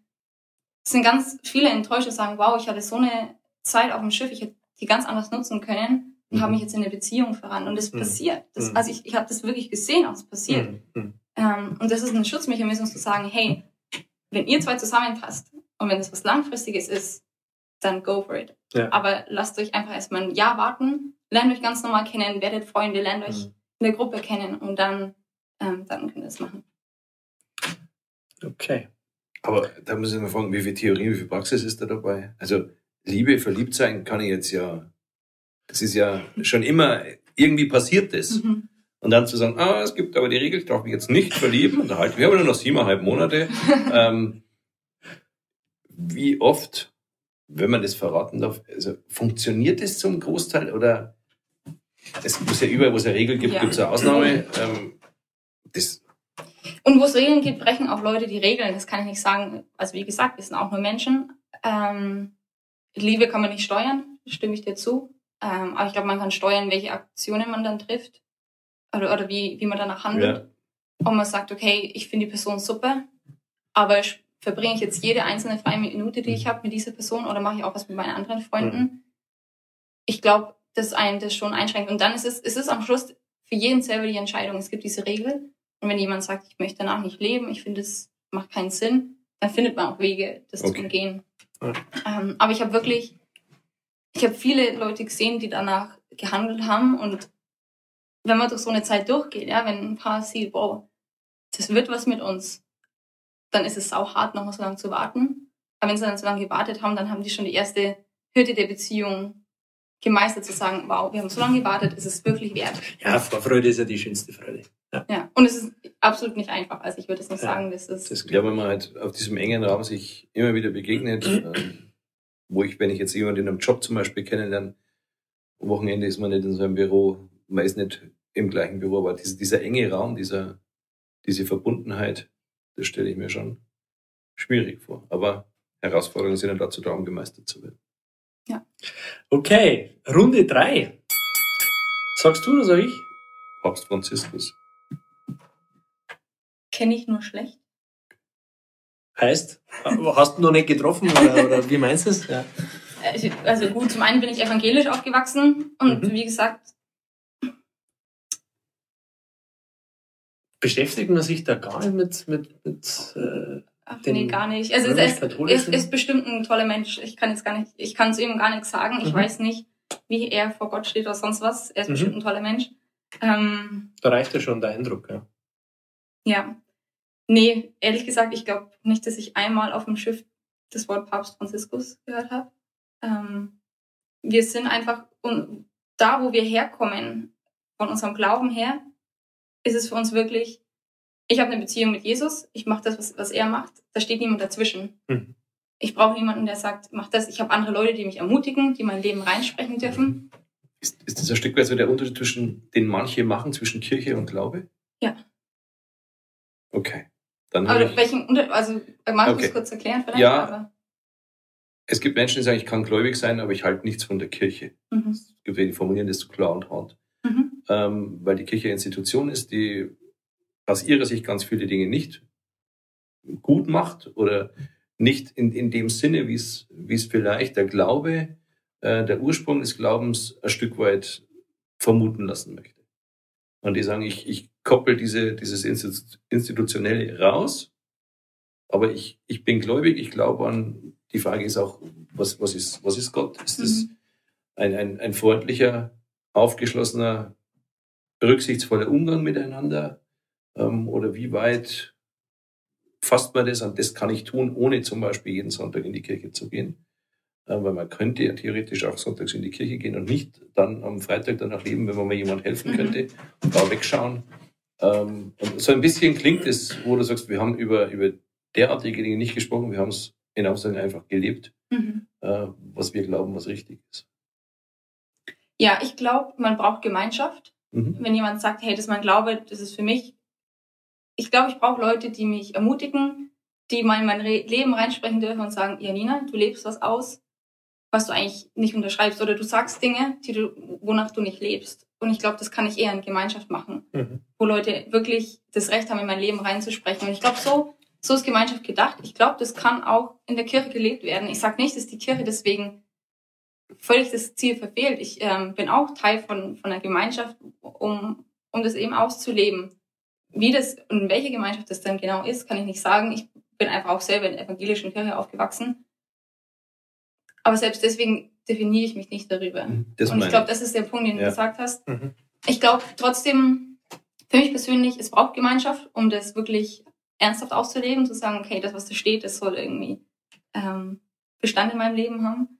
sind ganz viele enttäuscht und sagen, wow, ich hatte so eine Zeit auf dem Schiff, ich hätte die ganz anders nutzen können und Mhm. habe mich jetzt in eine Beziehung voran. Und das Mhm. passiert. Das, Mhm. Also ich, ich habe das wirklich gesehen, auch es passiert. Mhm. Mhm. Ähm, und das ist ein Schutzmechanismus zu sagen, hey, wenn ihr zwei zusammenpasst und wenn es was Langfristiges ist, dann go for it. Ja. Aber lasst euch einfach erstmal ein Jahr warten, lernt euch ganz normal kennen, werdet Freunde, lernt euch Mhm. in der Gruppe kennen und dann, ähm, dann könnt ihr es machen. Okay. Aber da muss ich mal fragen, wie viel Theorie, wie viel Praxis ist da dabei? Also Liebe, verliebt sein kann ich jetzt ja, das ist ja schon immer, irgendwie passiert das. Mhm. Und dann zu sagen, ah, es gibt aber die Regel, ich darf mich jetzt nicht verlieben, und da halten wir aber nur noch siebeneinhalb Monate. ähm, wie oft, wenn man das verraten darf, also funktioniert das zum Großteil oder es muss ja überall, wo es eine Regel gibt, Ja. gibt es eine Ausnahme. Ähm, das, Und wo es Regeln gibt, brechen auch Leute die Regeln. Das kann ich nicht sagen. Also wie gesagt, wir sind auch nur Menschen. Ähm, Liebe kann man nicht steuern, stimme ich dir zu. Ähm, aber ich glaube, man kann steuern, welche Aktionen man dann trifft. Oder, oder wie, wie man danach handelt. ja, Und man sagt, okay, ich finde die Person super, aber verbringe ich jetzt jede einzelne freie Minute, die ich habe mit dieser Person oder mache ich auch was mit meinen anderen Freunden? Ich glaube, dass einen das schon einschränkt. Und dann ist es, es ist am Schluss für jeden selber die Entscheidung. Es gibt diese Regel. Und wenn jemand sagt, ich möchte danach nicht leben, ich finde, es macht keinen Sinn, dann findet man auch Wege, das zu Okay. umgehen. Ja. Ähm, aber ich habe wirklich, ich habe viele Leute gesehen, die danach gehandelt haben und wenn man durch so eine Zeit durchgeht, ja, wenn ein Paar sieht, wow, das wird was mit uns, dann ist es sau hart, noch mal so lange zu warten. Aber wenn sie dann so lange gewartet haben, dann haben die schon die erste Hürde der Beziehung gemeistert, zu sagen, wow, wir haben so lange gewartet, ist es wirklich wert. Ja, Vorfreude ist ja die schönste Freude. Ja, Ja, und es ist absolut nicht einfach. Also ich würde es nicht Ja, sagen, das ist, das ja, wenn man halt auf diesem engen Raum sich immer wieder begegnet, ähm, wo ich, wenn ich jetzt jemanden in einem Job zum Beispiel kennenlerne, am Wochenende ist man nicht in so einem Büro, man ist nicht im gleichen Büro, aber dieser, dieser enge Raum, dieser, diese Verbundenheit, das stelle ich mir schon schwierig vor. Aber Herausforderungen sind ja dazu da, um gemeistert zu werden. Okay, Runde drei. Sagst du oder sag ich? Papst Franziskus. kenne ich nur schlecht. Heißt, hast du noch nicht getroffen oder, oder wie meinst du es? Ja. Ich- Also gut, zum einen bin ich evangelisch aufgewachsen und Mhm. wie gesagt, Beschäftigt man sich da gar nicht mit, mit, mit äh, ach, nee, gar nicht. Also es ist, er römisch-katholischen? ist bestimmt ein toller Mensch. Ich kann jetzt gar nicht, ich kann zu ihm gar nichts sagen. Ich Mhm. weiß nicht, wie er vor Gott steht oder sonst was. Er ist Mhm. bestimmt ein toller Mensch. Ähm, da reicht ja schon der Eindruck, ja. ja. Nee, ehrlich gesagt, ich glaube nicht, dass ich einmal auf dem Schiff das Wort Papst Franziskus gehört habe. Ähm, wir sind einfach, und da wo wir herkommen, von unserem Glauben her, ist es für uns wirklich, ich habe eine Beziehung mit Jesus, ich mache das, was, was er macht, da steht niemand dazwischen. Mhm. Ich brauche niemanden, der sagt, mach das. Ich habe andere Leute, die mich ermutigen, die mein Leben reinsprechen dürfen. Ist, ist das ein Stück weit so der Unterschied zwischen, den manche machen zwischen Kirche und Glaube? Ja. Okay. Dann Aber ich, welchen also magst du Okay. es kurz erklären vielleicht? Ja. Aber, es gibt Menschen, die sagen, ich kann gläubig sein, aber ich halte nichts von der Kirche. mhm. Es gibt welche, die formulieren das so klar und hart. Mhm. Ähm, weil die Kirche eine Institution ist, die aus ihrer Sicht ganz viele Dinge nicht gut macht oder nicht in, in dem Sinne, wie es wie es vielleicht der Glaube, äh, der Ursprung des Glaubens ein Stück weit vermuten lassen möchte. Und die sagen, ich, ich koppel diese, dieses Institu- Institutionelle raus, aber ich, ich bin gläubig, ich glaube an, die Frage ist auch, was, was, ist, was ist Gott? Ist das, Mhm. ein, ein, ein freundlicher, aufgeschlossener, rücksichtsvoller Umgang miteinander? Ähm, oder wie weit fasst man das an, das kann ich tun, ohne zum Beispiel jeden Sonntag in die Kirche zu gehen? Äh, weil man könnte ja theoretisch auch sonntags in die Kirche gehen und nicht dann am Freitag danach leben, wenn man mal jemand helfen Mhm. könnte und da wegschauen. Ähm, und so ein bisschen klingt es, wo du sagst, wir haben über, über derartige Dinge nicht gesprochen, wir haben es in Aussagen einfach gelebt, Mhm. äh, was wir glauben, was richtig ist. Ja, ich glaube, man braucht Gemeinschaft. Mhm. Wenn jemand sagt, hey, das ist mein Glaube, das ist für mich. Ich glaube, ich brauche Leute, die mich ermutigen, die mal in mein Re Leben reinsprechen dürfen und sagen, Janina, du lebst was aus, was du eigentlich nicht unterschreibst. Oder du sagst Dinge, die du, wonach du nicht lebst. Und ich glaube, das kann ich eher in Gemeinschaft machen, Mhm. wo Leute wirklich das Recht haben, in mein Leben reinzusprechen. Und ich glaube, so, so ist Gemeinschaft gedacht. Ich glaube, das kann auch in der Kirche gelebt werden. Ich sage nicht, dass die Kirche deswegen völlig das Ziel verfehlt. Ich ähm, bin auch Teil von, von einer Gemeinschaft, um, um das eben auszuleben. Wie das und in welche Gemeinschaft das dann genau ist, kann ich nicht sagen. Ich bin einfach auch selber in der evangelischen Kirche aufgewachsen. Aber selbst deswegen definiere ich mich nicht darüber. Das und ich glaube, das ist der Punkt, den Ja. du gesagt hast. Mhm. Ich glaube trotzdem, für mich persönlich, es braucht Gemeinschaft, um das wirklich ernsthaft auszuleben, zu sagen, okay, das, was da steht, das soll irgendwie ähm, Bestand in meinem Leben haben.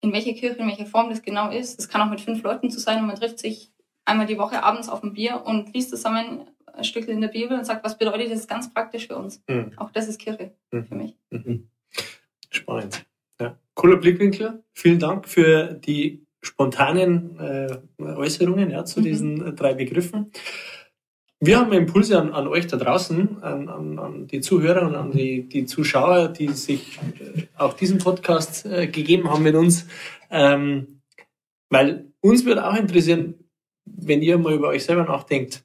In welcher Kirche, in welcher Form das genau ist. Das kann auch mit fünf Leuten zu sein und man trifft sich einmal die Woche abends auf ein Bier und liest zusammen ein Stück in der Bibel und sagt, was bedeutet das ganz praktisch für uns. Mhm. Auch das ist Kirche Mhm. für mich. Mhm. Spannend. Cooler Blickwinkel. Vielen Dank für die spontanen äh, Äußerungen ja, zu Mhm. diesen drei Begriffen. Wir haben Impulse an, an euch da draußen, an, an, an die Zuhörer und an die, die Zuschauer, die sich äh, auch diesen Podcast äh, gegeben haben mit uns. Ähm, weil uns würde auch interessieren, wenn ihr mal über euch selber nachdenkt,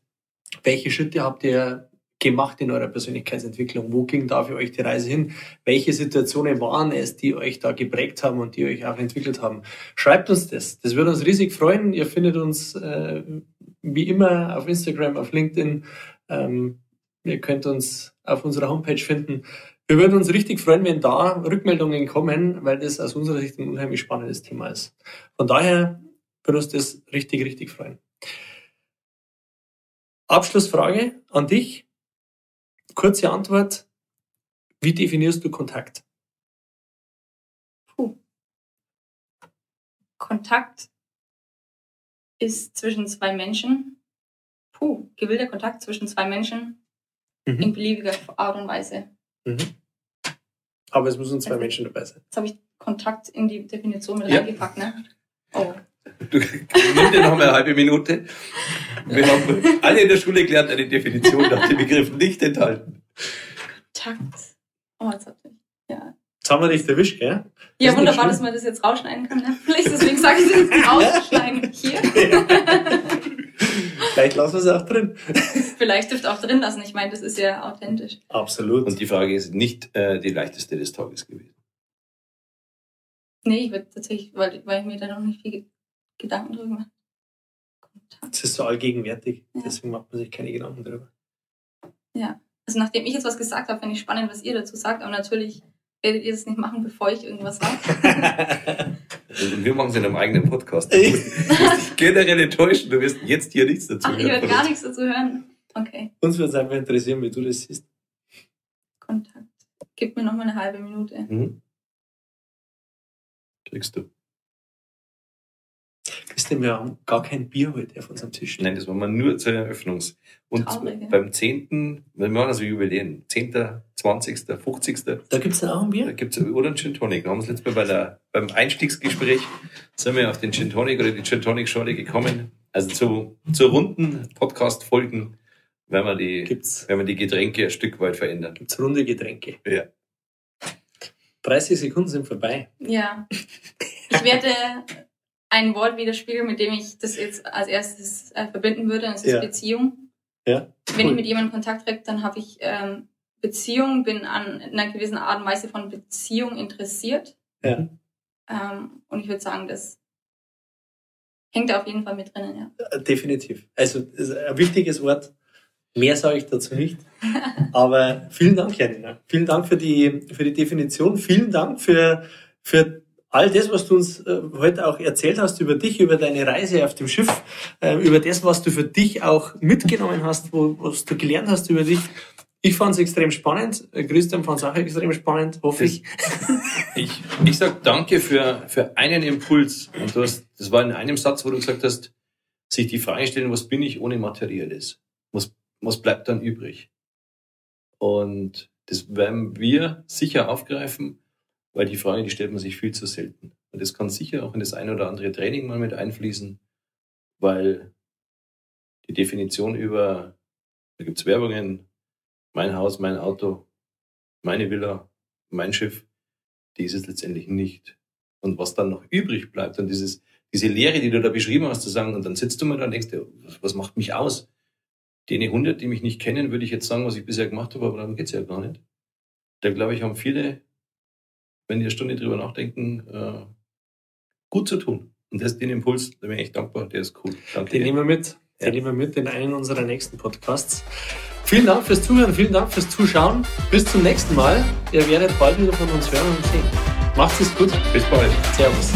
welche Schritte habt ihr gemacht in eurer Persönlichkeitsentwicklung? Wo ging da für euch die Reise hin? Welche Situationen waren es, die euch da geprägt haben und die euch auch entwickelt haben? Schreibt uns das. Das würde uns riesig freuen. Ihr findet uns äh, wie immer auf Instagram, auf LinkedIn. Ähm, ihr könnt uns auf unserer Homepage finden. Wir würden uns richtig freuen, wenn da Rückmeldungen kommen, weil das aus unserer Sicht ein unheimlich spannendes Thema ist. Von daher würde uns das richtig, richtig freuen. Abschlussfrage an dich. Kurze Antwort. Wie definierst du Kontakt? Puh. Kontakt ist zwischen zwei Menschen. Puh, gewillter Kontakt zwischen zwei Menschen in beliebiger Art und Weise. Mhm. Aber es müssen zwei Also- Menschen dabei sein. Jetzt habe ich Kontakt in die Definition mit Ja. reingepackt, ne? Oh. Du, nimm dir noch mal eine halbe Minute. Wir haben alle in der Schule gelernt, eine Definition nach dem Begriff nicht enthalten. Kontakt. Oh, jetzt hab ich. Ja. Jetzt haben wir dich erwischt, gell? Ja, nicht wunderbar, dass man das jetzt rausschneiden kann. Ne? Vielleicht deswegen sage ich das rausschneiden hier. Vielleicht lassen wir es auch drin. Vielleicht dürft ihr auch drin lassen. Ich meine, das ist ja authentisch. Absolut. Und die Frage ist nicht äh, die leichteste des Tages gewesen. Nee, ich würde tatsächlich, weil, weil ich mir da noch nicht viel Gedanken drüber. Kontakt. Es ist so allgegenwärtig, Ja. deswegen macht man sich keine Gedanken drüber. Also nachdem ich jetzt was gesagt habe, finde ich spannend, was ihr dazu sagt. Aber natürlich werdet ihr das nicht machen, bevor ich irgendwas sage. Und wir machen es in einem eigenen Podcast. Du musst dich generell enttäuschen, du wirst jetzt hier nichts dazu Ach, hören werdet von gar nichts dazu hören. Okay, Uns würde es einfach interessieren, wie du das siehst. Kontakt. Gib mir noch mal eine halbe Minute. Mhm. Kriegst du. Christian, wir haben gar kein Bier heute auf unserem Tisch. Nein, das war mal nur zur Eröffnungs. Und Traurig, ja. beim 10., wir machen also Jubiläen, 10., 20., 50., Da gibt es dann auch ein da Bier? gibt's oder einen Gin Tonic. Wir haben uns letztes Mal bei der, beim Einstiegsgespräch sind wir auf den Gin Tonic oder die Gin Tonic Schorle gekommen. Also zu, zu runden Podcast-Folgen werden wir die, Gibt's, werden wir die Getränke ein Stück weit verändern. gibt's runde Getränke. Ja. 30 Sekunden sind vorbei. Ja. Ich werde ein Wort widerspiegeln, mit dem ich das jetzt als erstes äh, verbinden würde, und das ist Ja. Beziehung. Ja. Wenn Cool. ich mit jemandem Kontakt trete, dann habe ich ähm, Beziehung, bin an einer gewissen Art und Weise von Beziehung interessiert. Ja. Ähm, und ich würde sagen, das hängt da auf jeden Fall mit drinnen, ja. Äh, Definitiv. Also ein wichtiges Wort. Mehr sage ich dazu nicht. Aber vielen Dank, Janina. Vielen Dank für die, für die Definition. Vielen Dank für, für all das, was du uns äh, heute auch erzählt hast über dich, über deine Reise auf dem Schiff, äh, über das, was du für dich auch mitgenommen hast, wo, was du gelernt hast über dich. Ich fand es extrem spannend. Äh, Christian fand es auch extrem spannend, hoffe ich. Ich, ich sag danke für, für einen Impuls. Und du hast, das war in einem Satz, wo du gesagt hast, sich die Frage stellen, was bin ich ohne Materielles? Was, was bleibt dann übrig? Und das werden wir sicher aufgreifen, weil die Frage, die stellt man sich viel zu selten. Und das kann sicher auch in das eine oder andere Training mal mit einfließen, weil die Definition über, da gibt's Werbungen, mein Haus, mein Auto, meine Villa, mein Schiff, die ist es letztendlich nicht. Und was dann noch übrig bleibt und dieses, diese Lehre, die du da beschrieben hast, zu sagen, und dann sitzt du mal da und denkst was macht mich aus? Die 100, die mich nicht kennen, würde ich jetzt sagen, was ich bisher gemacht habe, aber darum geht's ja gar nicht. Da glaube ich, haben viele, wenn die eine Stunde drüber nachdenken, äh, gut zu tun. Und das, den Impuls, da bin ich echt dankbar, der ist cool. Danke. Den dir. nehmen wir mit. Den ja. nehmen wir mit in einen unserer nächsten Podcasts. Vielen Dank fürs Zuhören, vielen Dank fürs Zuschauen. Bis zum nächsten Mal. Ihr werdet bald wieder von uns hören und sehen. Macht's es gut. Bis bald. Servus.